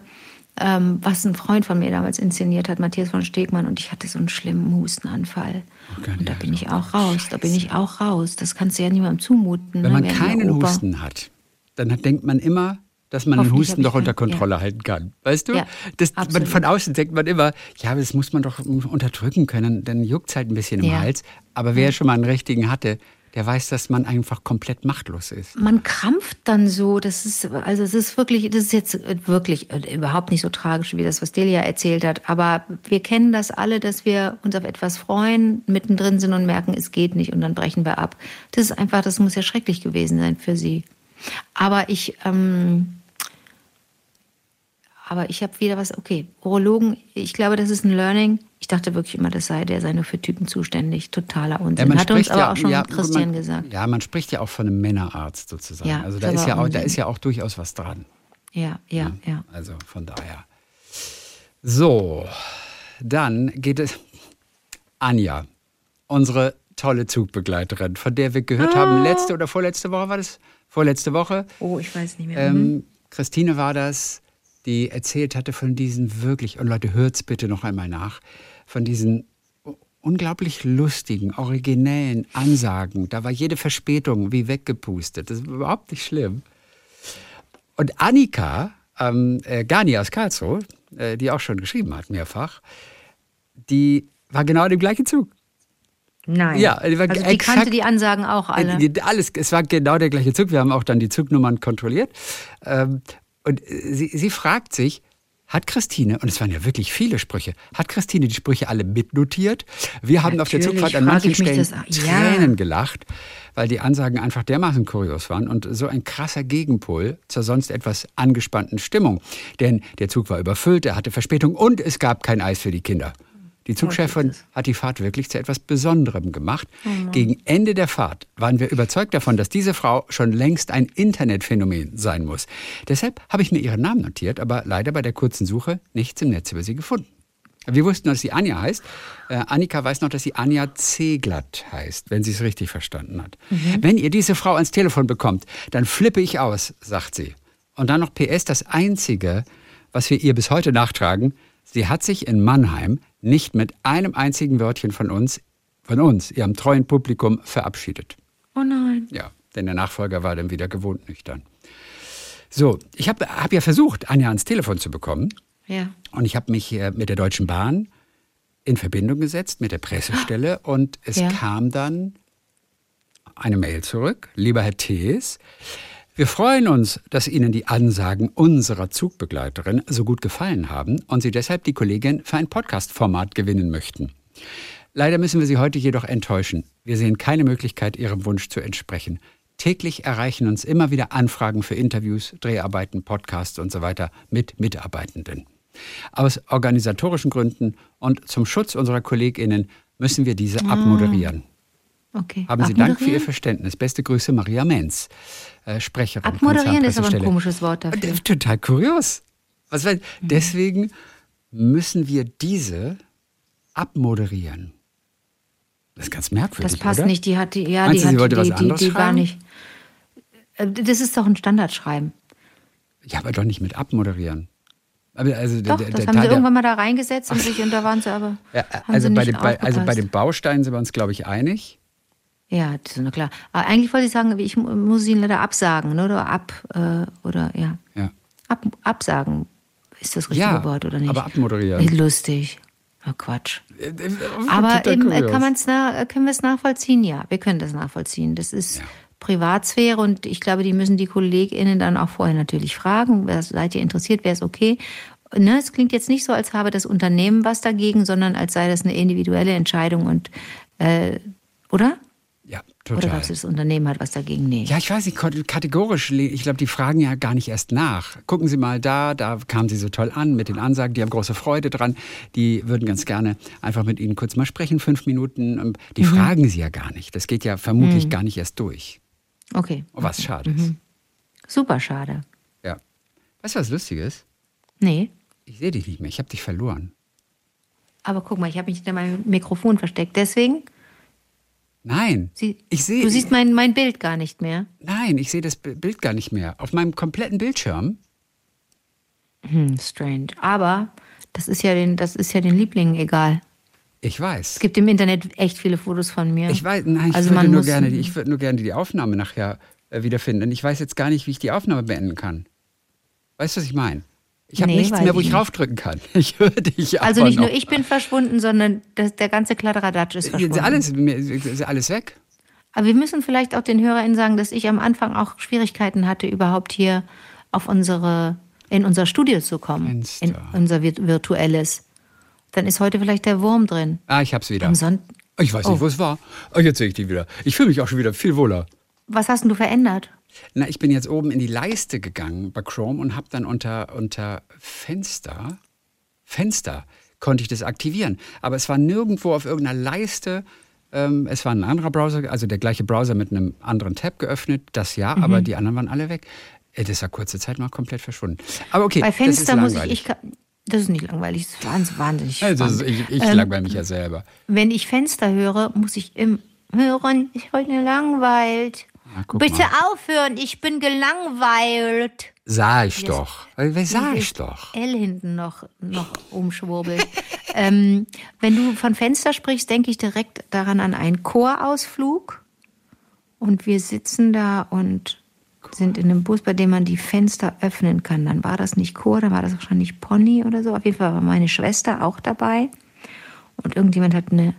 [SPEAKER 2] ähm, was ein Freund von mir damals inszeniert hat, Matthias von Stegmann, und ich hatte so einen schlimmen Hustenanfall. Okay, und da bin ich auch raus, da bin ich auch raus. Das kannst du ja niemandem zumuten.
[SPEAKER 1] Wenn ne, man keinen Husten hat, dann hat, denkt man immer, dass man den Husten doch unter Kontrolle ja. halten kann. Weißt du? Ja, das, man, von außen denkt man immer, ja, das muss man doch unterdrücken können, dann juckt es halt ein bisschen im ja. Hals. Aber wer schon mal einen richtigen hatte, der weiß, dass man einfach komplett machtlos ist.
[SPEAKER 2] Man krampft dann so, das ist, also es ist wirklich, das ist jetzt wirklich überhaupt nicht so tragisch wie das, was Delia erzählt hat, aber wir kennen das alle, dass wir uns auf etwas freuen, mittendrin sind und merken, es geht nicht und dann brechen wir ab. Das ist einfach, das muss ja schrecklich gewesen sein für sie. Aber ich, ähm, aber ich habe wieder was, okay, Urologen, ich glaube, das ist ein Learning. Ich dachte wirklich immer, das sei, der sei nur für Typen zuständig. Totaler Unsinn. Ja, Hat uns aber
[SPEAKER 1] ja,
[SPEAKER 2] auch schon
[SPEAKER 1] ja,
[SPEAKER 2] Christian
[SPEAKER 1] man,
[SPEAKER 2] gesagt.
[SPEAKER 1] Ja, man spricht ja auch von einem Männerarzt sozusagen. Ja, also da ist ja, auch, da ist ja auch durchaus was dran.
[SPEAKER 2] Ja, ja, ja.
[SPEAKER 1] Also von daher. So, dann geht es. Anja, unsere tolle Zugbegleiterin, von der wir gehört
[SPEAKER 2] Ah.
[SPEAKER 1] haben, letzte oder vorletzte Woche war das? Vorletzte Woche.
[SPEAKER 2] Oh, ich weiß nicht mehr. Mhm.
[SPEAKER 1] Ähm, Christine war das, die erzählt hatte von diesen wirklich, und Leute, hört's bitte noch einmal nach, von diesen unglaublich lustigen, originellen Ansagen. Da war jede Verspätung wie weggepustet. Das war überhaupt nicht schlimm. Und Annika, ähm, äh, Gani aus Karlsruhe, äh, die auch schon geschrieben hat, mehrfach, die war genau in dem gleichen Zug.
[SPEAKER 2] Nein.
[SPEAKER 1] Ja, die war
[SPEAKER 2] also die
[SPEAKER 1] exakt-
[SPEAKER 2] kannte die Ansagen auch alle.
[SPEAKER 1] Alles, es war genau der gleiche Zug. Wir haben auch dann die Zugnummern kontrolliert. Ähm, und äh, sie, sie fragt sich, hat Christine, und es waren ja wirklich viele Sprüche, hat Christine die Sprüche alle mitnotiert? Wir haben auf der
[SPEAKER 2] Natürlich
[SPEAKER 1] Zugfahrt an manchen Stellen
[SPEAKER 2] das- ja.
[SPEAKER 1] Tränen gelacht, weil die Ansagen einfach dermaßen kurios waren und so ein krasser Gegenpol zur sonst etwas angespannten Stimmung. Denn der Zug war überfüllt, er hatte Verspätung und es gab kein Eis für die Kinder. Die Zugchefin hat die Fahrt wirklich zu etwas Besonderem gemacht. Gegen Ende der Fahrt waren wir überzeugt davon, dass diese Frau schon längst ein Internetphänomen sein muss. Deshalb habe ich mir ihren Namen notiert, aber leider bei der kurzen Suche nichts im Netz über sie gefunden. Wir wussten, dass sie Anja heißt. Äh, Annika weiß noch, dass sie Anja Zeglatt heißt, wenn sie es richtig verstanden hat. Wenn ihr diese Frau ans Telefon bekommt, dann flippe ich aus, sagt sie. Und dann noch PS, das Einzige, was wir ihr bis heute nachtragen, sie hat sich in Mannheim nicht mit einem einzigen Wörtchen von uns, von uns, ihrem treuen Publikum, verabschiedet.
[SPEAKER 2] oh nein.
[SPEAKER 1] Ja, denn der Nachfolger war dann wieder gewohnt nüchtern. So, ich habe hab ja versucht, Anja ans Telefon zu bekommen.
[SPEAKER 2] Ja.
[SPEAKER 1] Und ich habe mich äh, mit der Deutschen Bahn in Verbindung gesetzt, mit der Pressestelle. Und es
[SPEAKER 2] Ja.
[SPEAKER 1] kam dann eine Mail zurück. Lieber Herr Thees, wir freuen uns, dass Ihnen die Ansagen unserer Zugbegleiterin so gut gefallen haben und Sie deshalb die Kollegin für ein Podcast-Format gewinnen möchten. Leider müssen wir Sie heute jedoch enttäuschen. Wir sehen keine Möglichkeit, Ihrem Wunsch zu entsprechen. Täglich erreichen uns immer wieder Anfragen für Interviews, Dreharbeiten, Podcasts und so weiter mit Mitarbeitenden. Aus organisatorischen Gründen und zum Schutz unserer KollegInnen müssen wir diese abmoderieren.
[SPEAKER 2] Okay.
[SPEAKER 1] Haben Sie Dank für Ihr? Verständnis. Beste Grüße, Maria Menz, äh, Sprecherin.
[SPEAKER 2] Abmoderieren ist aber ein komisches Wort dafür.
[SPEAKER 1] äh, Total kurios. Weil,
[SPEAKER 2] Mhm.
[SPEAKER 1] Deswegen müssen wir diese abmoderieren. Das ist ganz merkwürdig.
[SPEAKER 2] Das passt
[SPEAKER 1] oder?
[SPEAKER 2] nicht. Die hat die, ja,
[SPEAKER 1] Meinst
[SPEAKER 2] die
[SPEAKER 1] sie
[SPEAKER 2] hat
[SPEAKER 1] wollte
[SPEAKER 2] die,
[SPEAKER 1] was
[SPEAKER 2] die,
[SPEAKER 1] anderes
[SPEAKER 2] die war
[SPEAKER 1] schreiben?
[SPEAKER 2] nicht. Äh, Das ist doch ein Standardschreiben.
[SPEAKER 1] Ja, aber doch nicht mit abmoderieren. Aber also
[SPEAKER 2] Doch,
[SPEAKER 1] der,
[SPEAKER 2] das
[SPEAKER 1] der
[SPEAKER 2] haben
[SPEAKER 1] Teil
[SPEAKER 2] sie irgendwann mal da reingesetzt und, sich, und da waren sie aber.
[SPEAKER 1] Ja, also,
[SPEAKER 2] sie
[SPEAKER 1] bei den, bei, also bei den Bausteinen sind wir uns, glaube ich, einig.
[SPEAKER 2] Ja, das ist nur klar. Aber eigentlich wollte ich sagen, ich mu- muss ihn leider absagen, ne? oder ab, äh, oder ja.
[SPEAKER 1] Ja.
[SPEAKER 2] Ab, absagen ist das richtige
[SPEAKER 1] Ja,
[SPEAKER 2] Wort, oder nicht?
[SPEAKER 1] aber abmoderieren.
[SPEAKER 2] Lustig. Oh, Quatsch.
[SPEAKER 1] Äh,
[SPEAKER 2] Aber
[SPEAKER 1] total
[SPEAKER 2] eben, äh, kann man's können wir es nachvollziehen? Ja, wir können das nachvollziehen. Das ist
[SPEAKER 1] Ja.
[SPEAKER 2] Privatsphäre und ich glaube, die müssen die KollegInnen dann auch vorher natürlich fragen. Wer- Seid ihr interessiert? Wäre es okay? Ne, es klingt jetzt nicht so, als habe das Unternehmen was dagegen, sondern als sei das eine individuelle Entscheidung und, äh, oder?
[SPEAKER 1] Ja,
[SPEAKER 2] Oder
[SPEAKER 1] total.
[SPEAKER 2] glaubst du, das Unternehmen hat was dagegen? Nee.
[SPEAKER 1] Ja, ich weiß nicht, kategorisch, ich glaube, die fragen ja gar nicht erst nach. Gucken Sie mal da, da kamen Sie so toll an mit den Ansagen, die haben große Freude dran, die würden ganz gerne einfach mit Ihnen kurz mal sprechen, fünf Minuten. Ähm, Die
[SPEAKER 2] Mhm.
[SPEAKER 1] fragen Sie ja gar nicht. Das geht ja vermutlich gar nicht erst durch.
[SPEAKER 2] Okay.
[SPEAKER 1] Was schade
[SPEAKER 2] Mhm.
[SPEAKER 1] ist.
[SPEAKER 2] Super schade.
[SPEAKER 1] Ja. Weißt du, was lustig ist?
[SPEAKER 2] Nee.
[SPEAKER 1] Ich sehe dich nicht mehr, ich habe dich verloren.
[SPEAKER 2] Aber guck mal, ich habe mich hinter meinem Mikrofon versteckt. Deswegen,
[SPEAKER 1] Nein,
[SPEAKER 2] sie,
[SPEAKER 1] ich sehe.
[SPEAKER 2] du siehst mein, mein Bild gar nicht mehr.
[SPEAKER 1] Nein, ich sehe das Bi- Bild gar nicht mehr. Auf meinem kompletten Bildschirm.
[SPEAKER 2] Hm, strange. Aber das ist ja den, das ist ja den Lieblingen egal.
[SPEAKER 1] Ich weiß.
[SPEAKER 2] Es gibt im Internet echt viele Fotos von mir.
[SPEAKER 1] Ich weiß, nein, ich
[SPEAKER 2] Also
[SPEAKER 1] würde
[SPEAKER 2] man
[SPEAKER 1] nur gerne, die- ich würde nur gerne die Aufnahme nachher äh, wiederfinden. Und ich weiß jetzt gar nicht, wie ich die Aufnahme beenden kann. Weißt du, was ich meine? Ich habe
[SPEAKER 2] Nee,
[SPEAKER 1] nichts mehr, wo
[SPEAKER 2] ich nicht.
[SPEAKER 1] raufdrücken kann. Ich höre dich
[SPEAKER 2] also nicht nur ich bin verschwunden, sondern das, der ganze Kladderadatsch ist
[SPEAKER 1] Ist
[SPEAKER 2] verschwunden.
[SPEAKER 1] alles, ist alles weg?
[SPEAKER 2] Aber wir müssen vielleicht auch den HörerInnen sagen, dass ich am Anfang auch Schwierigkeiten hatte, überhaupt hier auf unsere, in unser Studio zu kommen.
[SPEAKER 1] Fenster.
[SPEAKER 2] In unser vir- virtuelles. Dann ist heute vielleicht der Wurm drin.
[SPEAKER 1] Ah, ich hab's wieder.
[SPEAKER 2] Am Sonntag.
[SPEAKER 1] Ich weiß nicht,
[SPEAKER 2] Oh.
[SPEAKER 1] wo es war. Oh, jetzt sehe ich die wieder. Ich fühle mich auch schon wieder viel wohler.
[SPEAKER 2] Was hast denn du verändert?
[SPEAKER 1] Na, ich bin jetzt oben in die Leiste gegangen bei Chrome und habe dann unter, unter Fenster, Fenster konnte ich das aktivieren. Aber es war nirgendwo auf irgendeiner Leiste. Ähm, es war ein anderer Browser, also der gleiche Browser mit einem anderen Tab geöffnet. Das ja,
[SPEAKER 2] Mhm.
[SPEAKER 1] aber die anderen waren alle weg. Äh, Das war kurze Zeit mal komplett verschwunden. Aber okay,
[SPEAKER 2] Bei Fenster muss ich, ich kann, das ist nicht langweilig, das ist wahnsinnig, wahnsinnig
[SPEAKER 1] Also, ist, ich ich
[SPEAKER 2] Ähm,
[SPEAKER 1] langweile mich ja selber.
[SPEAKER 2] Wenn ich Fenster höre, muss ich im Hören, ich bin gelangweilt.
[SPEAKER 1] Guck
[SPEAKER 2] Bitte
[SPEAKER 1] mal.
[SPEAKER 2] aufhören, ich bin gelangweilt.
[SPEAKER 1] Sag ich doch. Äh, Wer sag ich doch?
[SPEAKER 2] L hinten noch, noch umschwurbelt. ähm, wenn du von Fenster sprichst, denke ich direkt daran an einen Chorausflug. Und wir sitzen da und sind in einem Bus, bei dem man die Fenster öffnen kann. Dann war das nicht Chor, dann war das wahrscheinlich Pony oder so. Auf jeden Fall war meine Schwester auch dabei. Und irgendjemand hat eine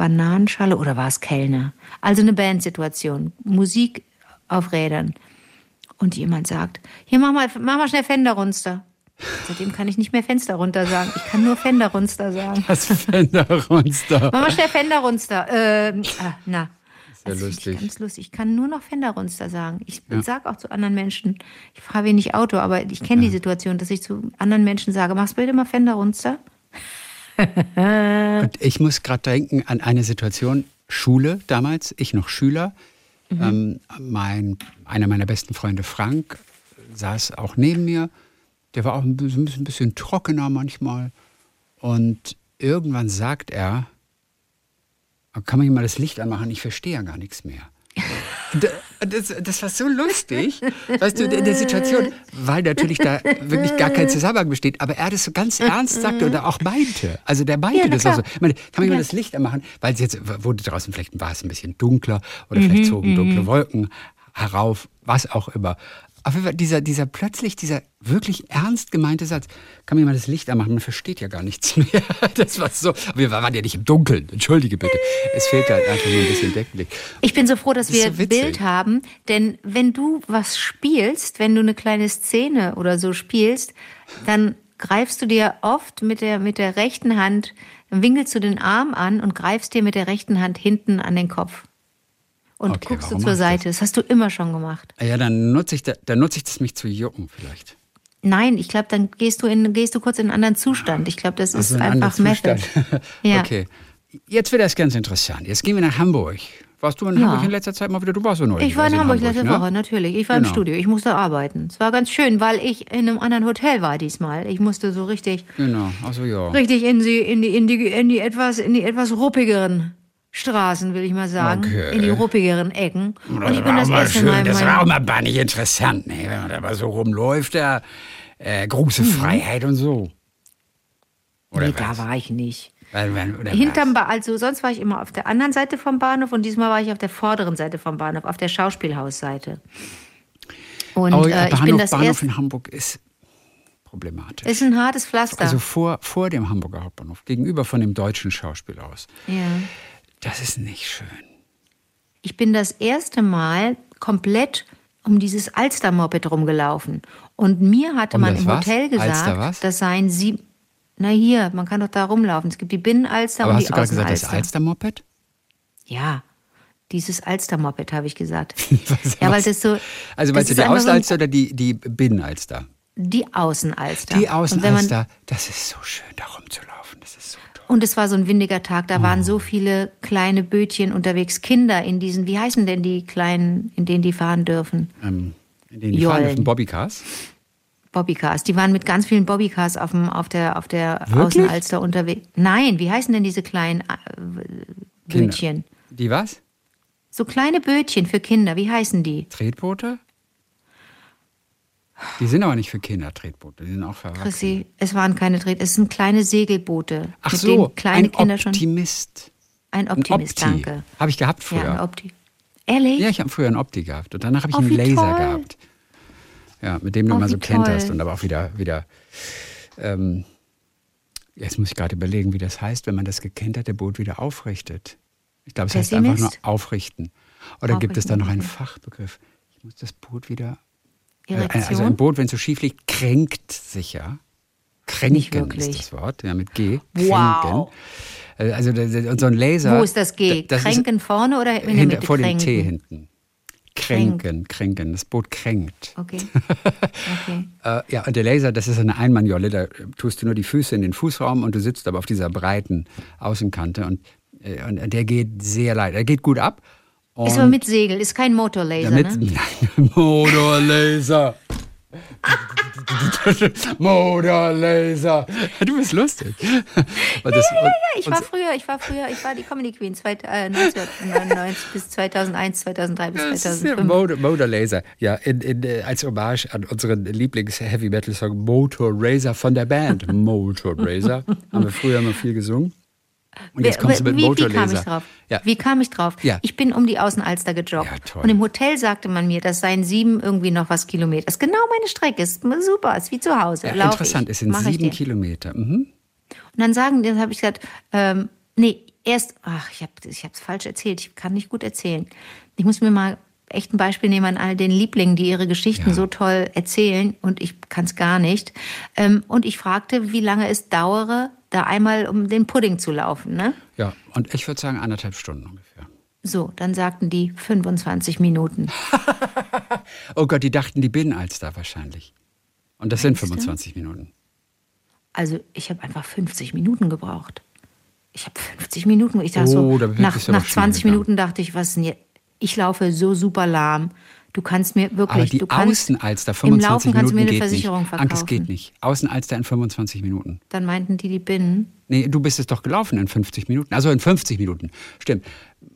[SPEAKER 2] Bananenschale oder war es Kellner? Also eine Bandsituation. Musik auf Rädern. Und jemand sagt, hier mach mal, mach mal schnell Fender runter. Seitdem kann ich nicht mehr Fenster runter sagen. Ich kann nur Fender runter sagen.
[SPEAKER 1] Das Fender runter.
[SPEAKER 2] Mach mal schnell Fender runter. Ähm, ah, na.
[SPEAKER 1] Sehr
[SPEAKER 2] Das finde
[SPEAKER 1] lustig.
[SPEAKER 2] Ich ganz lustig. Ich kann nur noch Fender runter sagen. Ich sag auch zu anderen Menschen, ich fahre wenig Auto, aber ich kenne die Situation, dass ich zu anderen Menschen sage, machst bitte mal Fender runter.
[SPEAKER 1] Und ich muss gerade denken an eine Situation, Schule damals, ich noch Schüler. Ähm, mein, einer meiner besten Freunde, Frank, saß auch neben mir. Der war auch ein bisschen, ein bisschen trockener manchmal. Und irgendwann sagt er, kann man hier mal das Licht anmachen? Ich verstehe ja gar nichts mehr. Da- Das, das war so lustig, weißt du, in der Situation, weil natürlich da wirklich gar kein Zusammenhang besteht, aber er das so ganz ernst sagte oder auch meinte. Also der meinte
[SPEAKER 2] Ja,
[SPEAKER 1] das auch so. Ich meine, kann man mal
[SPEAKER 2] Ja.
[SPEAKER 1] das Licht anmachen? Weil es jetzt wurde draußen, vielleicht war es ein bisschen dunkler oder vielleicht zogen dunkle Wolken herauf, was auch immer. Auf jeden Fall dieser, dieser plötzlich, dieser wirklich ernst gemeinte Satz, kann man hier mal das Licht anmachen, man versteht ja gar nichts mehr. Das war so, wir waren ja nicht im Dunkeln, entschuldige bitte. Es fehlt halt einfach nur ein bisschen Deckblick.
[SPEAKER 2] Ich bin so froh, dass wir
[SPEAKER 1] so.
[SPEAKER 2] Bild haben, denn wenn du was spielst, wenn du eine kleine Szene oder so spielst, dann greifst du dir oft mit der, mit der rechten Hand, winkelst du den Arm an und greifst dir mit der rechten Hand hinten an den Kopf. Und
[SPEAKER 1] Okay,
[SPEAKER 2] guckst du zur
[SPEAKER 1] du das?
[SPEAKER 2] Seite. Das hast du immer schon gemacht.
[SPEAKER 1] Ja, dann nutze ich, da, dann nutze ich das, mich zu jucken vielleicht.
[SPEAKER 2] Nein, ich glaube, dann gehst du, in, gehst du kurz in einen anderen Zustand. Ich glaube, das ist
[SPEAKER 1] Also ein
[SPEAKER 2] einfach Method. Ja.
[SPEAKER 1] Okay. Jetzt wird das ganz interessant. Jetzt gehen wir nach Hamburg. Warst du in
[SPEAKER 2] Ja.
[SPEAKER 1] Hamburg in letzter Zeit mal wieder? Du warst so neu.
[SPEAKER 2] Ich war in Hamburg letzte
[SPEAKER 1] ne?
[SPEAKER 2] Woche, natürlich. Ich war im
[SPEAKER 1] Genau.
[SPEAKER 2] Studio. Ich musste arbeiten. Es war ganz schön, weil ich in einem anderen Hotel war diesmal. Ich musste so richtig,
[SPEAKER 1] Genau, also ja.
[SPEAKER 2] richtig in die, in die, in die, in die etwas, in die etwas ruppigeren Straßen, will ich mal sagen.
[SPEAKER 1] Okay.
[SPEAKER 2] In die ruppigeren Ecken. Und ich bin
[SPEAKER 1] war
[SPEAKER 2] das
[SPEAKER 1] auch mal
[SPEAKER 2] erste
[SPEAKER 1] schön.
[SPEAKER 2] Mal
[SPEAKER 1] Das war auch mal nicht interessant, ne? wenn man da mal so rumläuft. Da, äh, große Freiheit und so. Oder
[SPEAKER 2] Mhm. nee,
[SPEAKER 1] was?
[SPEAKER 2] da war ich nicht.
[SPEAKER 1] Oder
[SPEAKER 2] Hinterm ba also sonst war ich immer auf der anderen Seite vom Bahnhof und diesmal war ich auf der vorderen Seite vom Bahnhof, auf der Schauspielhausseite. Und
[SPEAKER 1] Oh,
[SPEAKER 2] äh,
[SPEAKER 1] ja,
[SPEAKER 2] ich bin
[SPEAKER 1] Bahnhof,
[SPEAKER 2] das
[SPEAKER 1] Bahnhof in Hamburg ist problematisch.
[SPEAKER 2] Ist ein hartes Pflaster.
[SPEAKER 1] also vor, vor dem Hamburger Hauptbahnhof, gegenüber von dem deutschen Schauspielhaus.
[SPEAKER 2] ja.
[SPEAKER 1] Das ist nicht schön.
[SPEAKER 2] Ich bin das erste Mal komplett um dieses Alster-Moped rumgelaufen. Und mir hatte
[SPEAKER 1] Um
[SPEAKER 2] man im
[SPEAKER 1] was?
[SPEAKER 2] Hotel gesagt, das seien sie. Na hier, man kann doch da rumlaufen. Es gibt die Binnenalster
[SPEAKER 1] Aber
[SPEAKER 2] und
[SPEAKER 1] hast
[SPEAKER 2] die
[SPEAKER 1] du gerade gesagt, das
[SPEAKER 2] Außenalster.
[SPEAKER 1] Alster-Moped?
[SPEAKER 2] Ja, dieses Alster-Moped habe ich gesagt.
[SPEAKER 1] Was-
[SPEAKER 2] ja, weil das so.
[SPEAKER 1] Also meinst du die Außenalster oder die, die Binnenalster?
[SPEAKER 2] Die Außenalster.
[SPEAKER 1] Die
[SPEAKER 2] wenn man-
[SPEAKER 1] Außenalster, das ist so schön, da rumzulaufen. Das ist so.
[SPEAKER 2] Und es war so ein windiger Tag, da waren so viele kleine Bötchen unterwegs, Kinder in diesen, wie heißen denn die kleinen, in denen die fahren dürfen?
[SPEAKER 1] Ähm, in denen die fahren
[SPEAKER 2] Jollen.
[SPEAKER 1] dürfen, Bobbycars.
[SPEAKER 2] Bobbycars. Die waren mit ganz vielen Bobbycars auf, dem, auf der, auf der
[SPEAKER 1] Wirklich?
[SPEAKER 2] Außenalster unterwegs. Nein, wie heißen denn diese kleinen äh, Bötchen?
[SPEAKER 1] Die was?
[SPEAKER 2] So kleine Bötchen für Kinder, wie heißen die?
[SPEAKER 1] Tretboote? Die sind aber nicht für Kinder, Tretboote. Die sind auch für Erwachsene.
[SPEAKER 2] Chrissy, es waren keine Tret, es sind kleine Segelboote,
[SPEAKER 1] Ach
[SPEAKER 2] mit
[SPEAKER 1] so,
[SPEAKER 2] kleine
[SPEAKER 1] ein
[SPEAKER 2] Kinder schon.
[SPEAKER 1] Optimist.
[SPEAKER 2] Ein
[SPEAKER 1] Ein
[SPEAKER 2] Optimist,
[SPEAKER 1] Opti.
[SPEAKER 2] danke.
[SPEAKER 1] Habe ich gehabt
[SPEAKER 2] Ja,
[SPEAKER 1] früher.
[SPEAKER 2] ein Opti. Ehrlich?
[SPEAKER 1] Ja, ich habe früher einen Opti gehabt und danach habe ich
[SPEAKER 2] Oh,
[SPEAKER 1] einen Laser
[SPEAKER 2] toll.
[SPEAKER 1] gehabt. Ja, mit dem du
[SPEAKER 2] Oh,
[SPEAKER 1] immer so kenterst
[SPEAKER 2] toll.
[SPEAKER 1] und aber auch wieder, wieder ähm, jetzt muss ich gerade überlegen, wie das heißt, wenn man das gekenterte Boot wieder aufrichtet. Ich glaube, es heißt einfach nur aufrichten. Oder gibt es da noch einen
[SPEAKER 2] Aufrichten,
[SPEAKER 1] Fachbegriff? Ich muss das Boot wieder. Äh, Also
[SPEAKER 2] Erektion?
[SPEAKER 1] ein Boot, wenn es so schief liegt, kränkt sich ja. Kränken ist das Wort, ja, mit G. Kränken.
[SPEAKER 2] Wow.
[SPEAKER 1] Äh, Also so ein Laser.
[SPEAKER 2] Wo ist das G?
[SPEAKER 1] da- das
[SPEAKER 2] Kränken vorne oder in der Mitte?
[SPEAKER 1] vor dem
[SPEAKER 2] kränken?
[SPEAKER 1] T hinten. Kränken, kränken. Das Boot kränkt.
[SPEAKER 2] Okay. okay.
[SPEAKER 1] Äh, ja, und der Laser, das ist eine Einmannjolle. Da tust du nur die Füße in den Fußraum und du sitzt aber auf dieser breiten Außenkante. Und, äh, und der geht sehr leicht. Er geht gut ab. Und
[SPEAKER 2] Ist aber mit Segel, ist kein Motorlaser,
[SPEAKER 1] damit,
[SPEAKER 2] ne?
[SPEAKER 1] Nein, Motorlaser. Motorlaser. Du bist lustig. Und das,
[SPEAKER 2] Ja, ich war früher, ich war früher, ich war die Comedy Queen zweit- äh, 1999 bis 2001, 2003 bis
[SPEAKER 1] Das ist ja
[SPEAKER 2] 2005.
[SPEAKER 1] Motor, Motorlaser. Ja, in, in, als Hommage an unseren Lieblings-Heavy-Metal-Song Motorracer von der Band. Motorracer. Haben wir früher immer viel gesungen. Und jetzt kommst du mit
[SPEAKER 2] wie, wie kam ich drauf?
[SPEAKER 1] Ja.
[SPEAKER 2] Wie kam ich drauf?
[SPEAKER 1] Ja.
[SPEAKER 2] Ich bin um die Außenalster gejoggt.
[SPEAKER 1] Ja,
[SPEAKER 2] und im Hotel sagte man mir, das seien sieben irgendwie noch was Kilometer. Das ist genau meine Strecke. Ist super, ist wie zu Hause.
[SPEAKER 1] Ja, interessant,
[SPEAKER 2] ich,
[SPEAKER 1] es sind sieben. Kilometer. Mhm.
[SPEAKER 2] Und dann sagen, dann habe ich gesagt, ähm, nee, erst, ach, ich habe ich es falsch erzählt, ich kann nicht gut erzählen. Ich muss mir mal echt ein Beispiel nehmen an all den Lieblingen, die ihre Geschichten
[SPEAKER 1] Ja.
[SPEAKER 2] so toll erzählen und ich kann es gar nicht. Ähm, und ich fragte, wie lange es dauere, da einmal um den Pudding zu laufen. Ne?
[SPEAKER 1] Ja, und ich würde sagen anderthalb Stunden ungefähr.
[SPEAKER 2] So, dann sagten die 25 Minuten.
[SPEAKER 1] Oh Gott, die dachten die Binnenalster wahrscheinlich. Und das sind
[SPEAKER 2] Meinst du?
[SPEAKER 1] 25 Minuten.
[SPEAKER 2] Also ich habe einfach 50 Minuten gebraucht. Ich habe 50 Minuten. Ich dachte
[SPEAKER 1] Oh,
[SPEAKER 2] so, nach,
[SPEAKER 1] du
[SPEAKER 2] nach
[SPEAKER 1] schnell
[SPEAKER 2] 20
[SPEAKER 1] gegangen.
[SPEAKER 2] Minuten dachte ich, was denn hier? Ich laufe so super lahm. Du kannst mir wirklich,
[SPEAKER 1] Aber die
[SPEAKER 2] du kannst
[SPEAKER 1] Außenalster
[SPEAKER 2] im
[SPEAKER 1] 25
[SPEAKER 2] Laufen kannst du mir
[SPEAKER 1] Minuten
[SPEAKER 2] eine Versicherung
[SPEAKER 1] nicht.
[SPEAKER 2] verkaufen.
[SPEAKER 1] Anke, es geht nicht. Außenalster in 25 Minuten.
[SPEAKER 2] Dann meinten die die Binnen.
[SPEAKER 1] Nee, du bist es doch gelaufen in 50 Minuten. Also in 50 Minuten. Stimmt.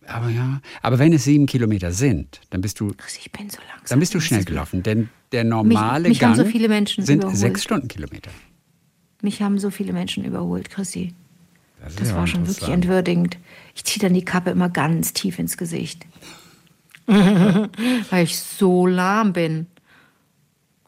[SPEAKER 1] Aber ja, aber wenn es sieben Kilometer sind, dann bist du,
[SPEAKER 2] Chris, Ich bin so langsam.
[SPEAKER 1] dann bist du
[SPEAKER 2] Das
[SPEAKER 1] schnell gelaufen. Denn der normale
[SPEAKER 2] mich haben
[SPEAKER 1] Gang
[SPEAKER 2] so viele Menschen
[SPEAKER 1] sind
[SPEAKER 2] überholt.
[SPEAKER 1] sechs Stundenkilometer.
[SPEAKER 2] Mich haben so viele Menschen überholt, Chrissy. Das
[SPEAKER 1] ja
[SPEAKER 2] war schon wirklich entwürdigend. Ich ziehe dann die Kappe immer ganz tief ins Gesicht. Weil ich so lahm bin.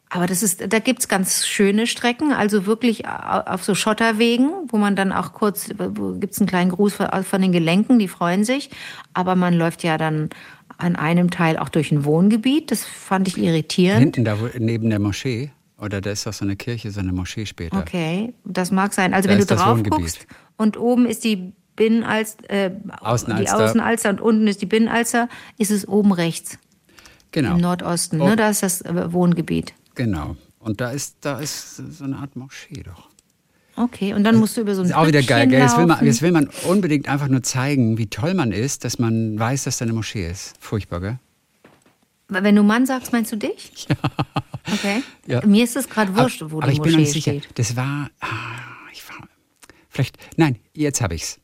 [SPEAKER 2] Aber das ist, da gibt's ganz schöne Strecken, also wirklich au- auf so Schotterwegen, wo man dann auch kurz, wo gibt's einen kleinen Gruß von, den Gelenken, die freuen sich. Aber man läuft ja dann an einem Teil auch durch ein Wohngebiet. Das fand ich irritierend.
[SPEAKER 1] Hinten da neben der Moschee, oder da ist doch so eine Kirche, so eine Moschee später.
[SPEAKER 2] Okay, das mag sein. Also
[SPEAKER 1] Da
[SPEAKER 2] wenn du drauf guckst und oben ist die Binnenalster, äh, die
[SPEAKER 1] Außenalster.
[SPEAKER 2] Außenalster und unten ist die Binnenalster, ist es oben rechts
[SPEAKER 1] Genau.
[SPEAKER 2] im Nordosten. Ne? Da ist das äh, Wohngebiet.
[SPEAKER 1] Genau. Und da ist, da ist so eine Art Moschee doch.
[SPEAKER 2] Okay, und dann musst du über so ein
[SPEAKER 1] Ist auch wieder geil, gell? Jetzt will, man, jetzt will man unbedingt einfach nur zeigen, wie toll man ist, dass man weiß, dass da eine Moschee ist. Furchtbar, gell?
[SPEAKER 2] Wenn du Mann sagst, meinst du dich? Ja. Okay.
[SPEAKER 1] Ja.
[SPEAKER 2] Mir ist es gerade wurscht, wo
[SPEAKER 1] aber
[SPEAKER 2] die
[SPEAKER 1] ich bin
[SPEAKER 2] Moschee
[SPEAKER 1] noch nicht sicher.
[SPEAKER 2] steht.
[SPEAKER 1] Das war, ah, ich war, vielleicht, nein, jetzt habe ich's.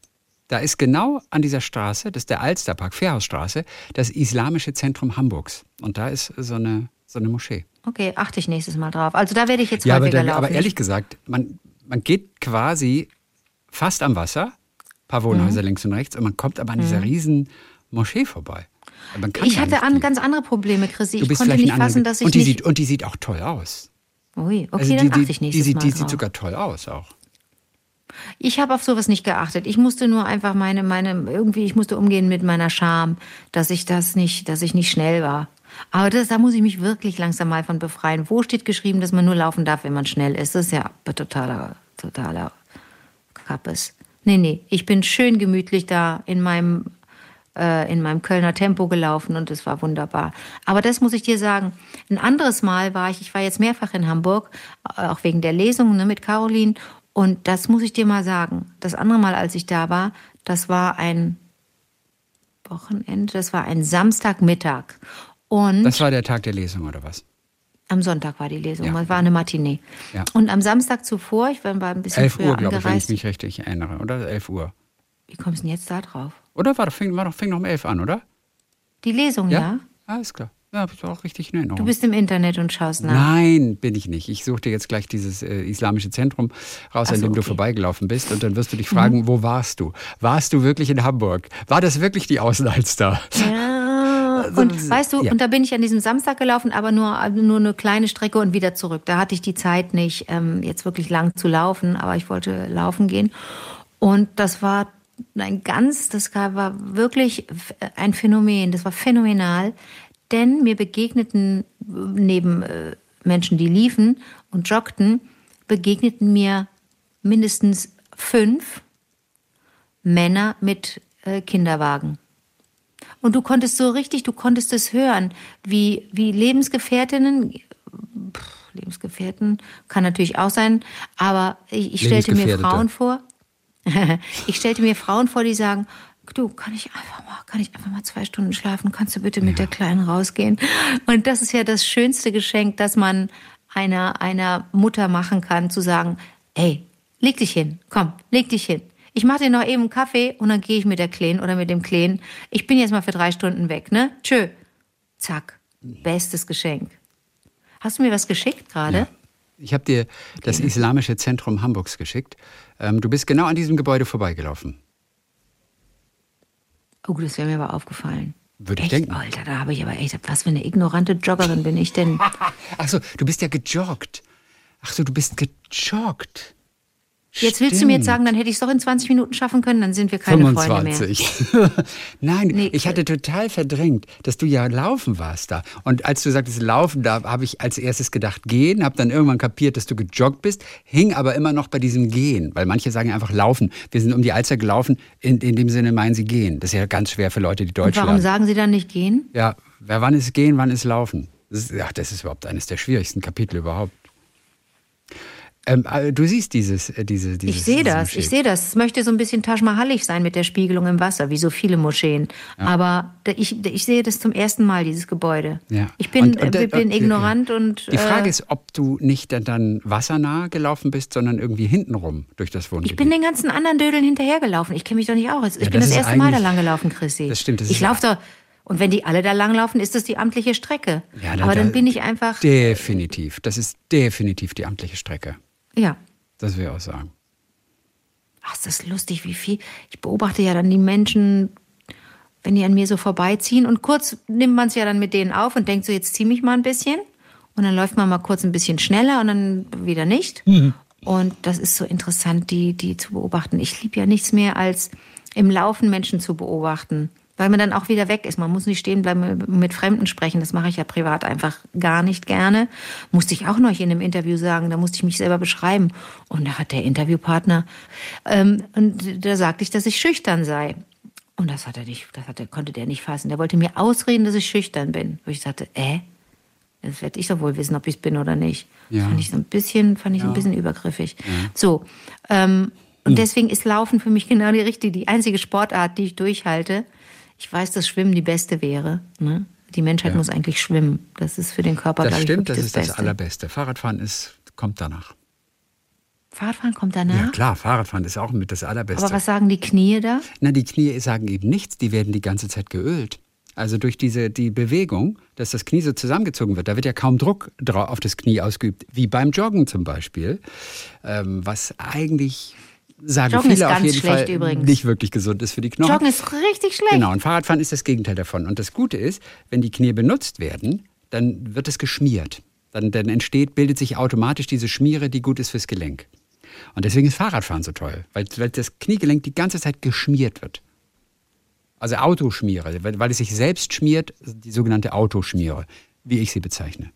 [SPEAKER 1] Da ist genau an dieser Straße, das ist der Alsterpark, Fährhausstraße, das Islamische Zentrum Hamburgs. Und da ist so eine, so eine Moschee.
[SPEAKER 2] Okay, achte ich nächstes Mal drauf. Also da werde ich jetzt
[SPEAKER 1] Ja, aber,
[SPEAKER 2] häufiger
[SPEAKER 1] dann,
[SPEAKER 2] laufen.
[SPEAKER 1] aber ehrlich gesagt, man, man geht quasi fast am Wasser, paar Wohnhäuser
[SPEAKER 2] Mhm.
[SPEAKER 1] links und rechts, und man kommt aber an dieser riesen Moschee vorbei. Aber
[SPEAKER 2] ich hatte an
[SPEAKER 1] die-
[SPEAKER 2] ganz andere Probleme, Chrissy.
[SPEAKER 1] du
[SPEAKER 2] Ich konnte nicht
[SPEAKER 1] ein
[SPEAKER 2] fassen, dass ich
[SPEAKER 1] und die
[SPEAKER 2] nicht...
[SPEAKER 1] Sieht, und die sieht auch toll aus.
[SPEAKER 2] Ui, okay,
[SPEAKER 1] Also
[SPEAKER 2] dann
[SPEAKER 1] die,
[SPEAKER 2] achte
[SPEAKER 1] die,
[SPEAKER 2] ich
[SPEAKER 1] die,
[SPEAKER 2] nächstes
[SPEAKER 1] sieht,
[SPEAKER 2] Mal
[SPEAKER 1] die
[SPEAKER 2] drauf.
[SPEAKER 1] sieht sogar toll aus auch.
[SPEAKER 2] Ich habe auf sowas nicht geachtet. Ich musste nur einfach meine, meine, irgendwie, ich musste umgehen mit meiner Scham, dass ich das nicht, dass ich nicht schnell war. Aber das, da muss ich mich wirklich langsam mal von befreien. Wo steht geschrieben, dass man nur laufen darf, wenn man schnell ist? Das ist ja totaler, totaler Kappes. Nee, nee, ich bin schön gemütlich da in meinem, äh, in meinem Kölner Tempo gelaufen und es war wunderbar. Aber das muss ich dir sagen. Ein anderes Mal war ich, ich war jetzt mehrfach in Hamburg, äh, auch wegen der Lesung ne, mit Caroline. Und das muss ich dir mal sagen. Das andere Mal, als ich da war, das war ein Wochenende, das war ein Samstagmittag. Und
[SPEAKER 1] Das war der Tag der Lesung, oder was?
[SPEAKER 2] am Sonntag war die Lesung,
[SPEAKER 1] Ja.
[SPEAKER 2] es war eine Matinee.
[SPEAKER 1] Ja.
[SPEAKER 2] Und am Samstag zuvor, ich war ein bisschen
[SPEAKER 1] 11
[SPEAKER 2] früher
[SPEAKER 1] Uhr, glaube ich, wenn ich mich richtig erinnere, oder? 11 Uhr.
[SPEAKER 2] Wie kommst du denn jetzt da drauf?
[SPEAKER 1] Oder war doch, fing, war fing noch um 11 an, oder?
[SPEAKER 2] Die Lesung, ja?
[SPEAKER 1] Alles klar. Ja, hab ich auch richtig in Erinnerung.
[SPEAKER 2] Du bist im Internet und schaust nach.
[SPEAKER 1] Nein, bin ich nicht. Ich suche dir jetzt gleich dieses äh, islamische Zentrum raus,
[SPEAKER 2] Ach
[SPEAKER 1] an
[SPEAKER 2] so,
[SPEAKER 1] dem du
[SPEAKER 2] okay.
[SPEAKER 1] vorbeigelaufen bist. Und dann wirst du dich fragen, wo warst du? Warst du wirklich in Hamburg? War das wirklich die Außenalster?
[SPEAKER 2] Ja. Und weißt du,
[SPEAKER 1] Also, ja.
[SPEAKER 2] und da bin ich an diesem Samstag gelaufen, aber nur, also nur eine kleine Strecke und wieder zurück. Da hatte ich die Zeit nicht, ähm, jetzt wirklich lang zu laufen, aber ich wollte laufen gehen. Und das war ein ganz, das war wirklich ein Phänomen, das war phänomenal, denn mir begegneten neben äh, Menschen, die liefen und joggten, begegneten mir mindestens fünf Männer mit äh, Kinderwagen. Und du konntest so richtig, du konntest es hören, wie, wie Lebensgefährtinnen, pff, Lebensgefährten kann natürlich auch sein, aber ich, ich stellte mir. Frauen vor, ich stellte mir Frauen vor, die sagen, du, kann ich einfach mal, kann ich einfach mal zwei Stunden schlafen? Kannst du bitte mit der Kleinen rausgehen? Und das ist ja das schönste Geschenk, dass man einer, einer Mutter machen kann, zu sagen, hey, leg dich hin, komm, leg dich hin. Ich mache dir noch eben einen Kaffee und dann gehe ich mit der Kleen oder mit dem Kleen. Ich bin jetzt mal für drei Stunden weg, ne? Tschö. Zack. Bestes Geschenk. Hast du mir was geschickt gerade?
[SPEAKER 1] Ja. Ich habe dir das Islamische Zentrum Hamburgs geschickt. Ähm, du bist genau an diesem Gebäude vorbeigelaufen.
[SPEAKER 2] Oh, das wäre mir aber aufgefallen.
[SPEAKER 1] Würde ich
[SPEAKER 2] echt,
[SPEAKER 1] denken.
[SPEAKER 2] Alter, da habe ich aber echt, was für eine ignorante Joggerin bin ich denn?
[SPEAKER 1] Achso, du bist ja gejoggt. Ach so, du bist gejoggt.
[SPEAKER 2] Jetzt willst du mir jetzt
[SPEAKER 1] Stimmt.
[SPEAKER 2] sagen, dann hätte ich es doch in 20 Minuten schaffen können, dann sind wir keine Freunde mehr.
[SPEAKER 1] 25. Nein,
[SPEAKER 2] Nee,
[SPEAKER 1] ich hatte total verdrängt, dass du ja laufen warst da. Und als du sagtest laufen, da habe ich als erstes gedacht gehen, habe dann irgendwann kapiert, dass du gejoggt bist, hing aber immer noch bei diesem Gehen, weil manche sagen einfach laufen. Wir sind um die Alster gelaufen, in, in dem Sinne meinen sie gehen. Das ist ja ganz schwer für Leute, die Deutsch
[SPEAKER 2] Und warum
[SPEAKER 1] lernen.
[SPEAKER 2] sagen sie dann nicht gehen?
[SPEAKER 1] Ja, wer wann ist gehen, wann ist laufen? Das ist, ach, das ist überhaupt eines der schwierigsten Kapitel überhaupt. Ähm, äh, du siehst dieses, äh, diese, dieses
[SPEAKER 2] Ich sehe das, ich sehe das. Es möchte so ein bisschen Taj Mahalig sein mit der Spiegelung im Wasser, wie so viele Moscheen. Aber da- ich, ich sehe das zum ersten Mal, dieses Gebäude.
[SPEAKER 1] Ja.
[SPEAKER 2] Ich bin,
[SPEAKER 1] Und- und,
[SPEAKER 2] äh, bin
[SPEAKER 1] äh,
[SPEAKER 2] ignorant und.
[SPEAKER 1] Die Frage
[SPEAKER 2] äh,
[SPEAKER 1] ist, ob du nicht dann- dann wassernah gelaufen bist, sondern irgendwie hintenrum durch das Wohngebiet.
[SPEAKER 2] ich bin den ganzen anderen Dödeln hinterhergelaufen. Ich kenne mich doch nicht aus. Ich
[SPEAKER 1] Ja,
[SPEAKER 2] bin
[SPEAKER 1] das
[SPEAKER 2] das erste Mal da
[SPEAKER 1] eigentlich-
[SPEAKER 2] lang gelaufen, Chrissy.
[SPEAKER 1] Das stimmt, das
[SPEAKER 2] ich laufe da. Und wenn die alle da langlaufen, ist das die amtliche Strecke.
[SPEAKER 1] Ja, da-
[SPEAKER 2] Aber dann
[SPEAKER 1] da-
[SPEAKER 2] bin ich einfach.
[SPEAKER 1] Definitiv. Das ist definitiv die amtliche Strecke.
[SPEAKER 2] Ja.
[SPEAKER 1] Das will ich auch sagen.
[SPEAKER 2] Ach, ist das lustig, wie viel. Ich beobachte ja dann die Menschen, wenn die an mir so vorbeiziehen. Und kurz nimmt man es ja dann mit denen auf und denkt so, jetzt zieh mich mal ein bisschen. Und dann läuft man mal kurz ein bisschen schneller und dann wieder nicht. Und das ist so interessant, die, die zu beobachten. Ich liebe ja nichts mehr, als im Laufen Menschen zu beobachten. Weil man dann auch wieder weg ist. Man muss nicht stehen bleiben, mit Fremden sprechen. Das mache ich ja privat einfach gar nicht gerne. Musste ich auch noch in einem Interview sagen. Da musste ich mich selber beschreiben. Und da hat der Interviewpartner, ähm, und da sagte ich, dass ich schüchtern sei. Und das hat er nicht, das hat er, konnte der nicht fassen. Der wollte mir ausreden, dass ich schüchtern bin. Wo ich sagte, äh, das werde ich doch wohl wissen, ob ich es bin oder nicht.
[SPEAKER 1] Ja.
[SPEAKER 2] Fand ich so ein bisschen, fand ich so ein bisschen übergriffig. So. Ähm, und deswegen ist Laufen für mich genau die richtige, die einzige Sportart, die ich durchhalte. Ich weiß, dass Schwimmen die beste wäre. Ne? Die Menschheit
[SPEAKER 1] Ja.
[SPEAKER 2] muss eigentlich schwimmen. Das ist für den Körper,
[SPEAKER 1] Das
[SPEAKER 2] glaube ich,
[SPEAKER 1] stimmt, das
[SPEAKER 2] wirklich
[SPEAKER 1] ist das
[SPEAKER 2] Beste.
[SPEAKER 1] Allerbeste. Fahrradfahren ist, kommt danach.
[SPEAKER 2] Fahrradfahren kommt danach.
[SPEAKER 1] Ja, klar, Fahrradfahren ist auch mit das Allerbeste.
[SPEAKER 2] Aber was sagen die Knie da?
[SPEAKER 1] Na, die Knie sagen eben nichts, die werden die ganze Zeit geölt. Also durch diese die Bewegung, dass das Knie so zusammengezogen wird, da wird ja kaum Druck auf das Knie ausgeübt, wie beim Joggen zum Beispiel, ähm, was eigentlich sagen
[SPEAKER 2] Joggen ist
[SPEAKER 1] viele auf
[SPEAKER 2] ganz
[SPEAKER 1] jeden
[SPEAKER 2] schlecht
[SPEAKER 1] Fall
[SPEAKER 2] übrigens.
[SPEAKER 1] nicht wirklich gesund ist für die Knochen.
[SPEAKER 2] Joggen ist richtig schlecht.
[SPEAKER 1] Genau, und Fahrradfahren ist das Gegenteil davon. Und das Gute ist, wenn die Knie benutzt werden, dann wird es geschmiert. Dann, dann entsteht, bildet sich automatisch diese Schmiere, die gut ist fürs Gelenk. Und deswegen ist Fahrradfahren so toll, weil, weil das Kniegelenk die ganze Zeit geschmiert wird. Also Autoschmiere, weil, weil es sich selbst schmiert, die sogenannte Autoschmiere, wie ich sie bezeichne.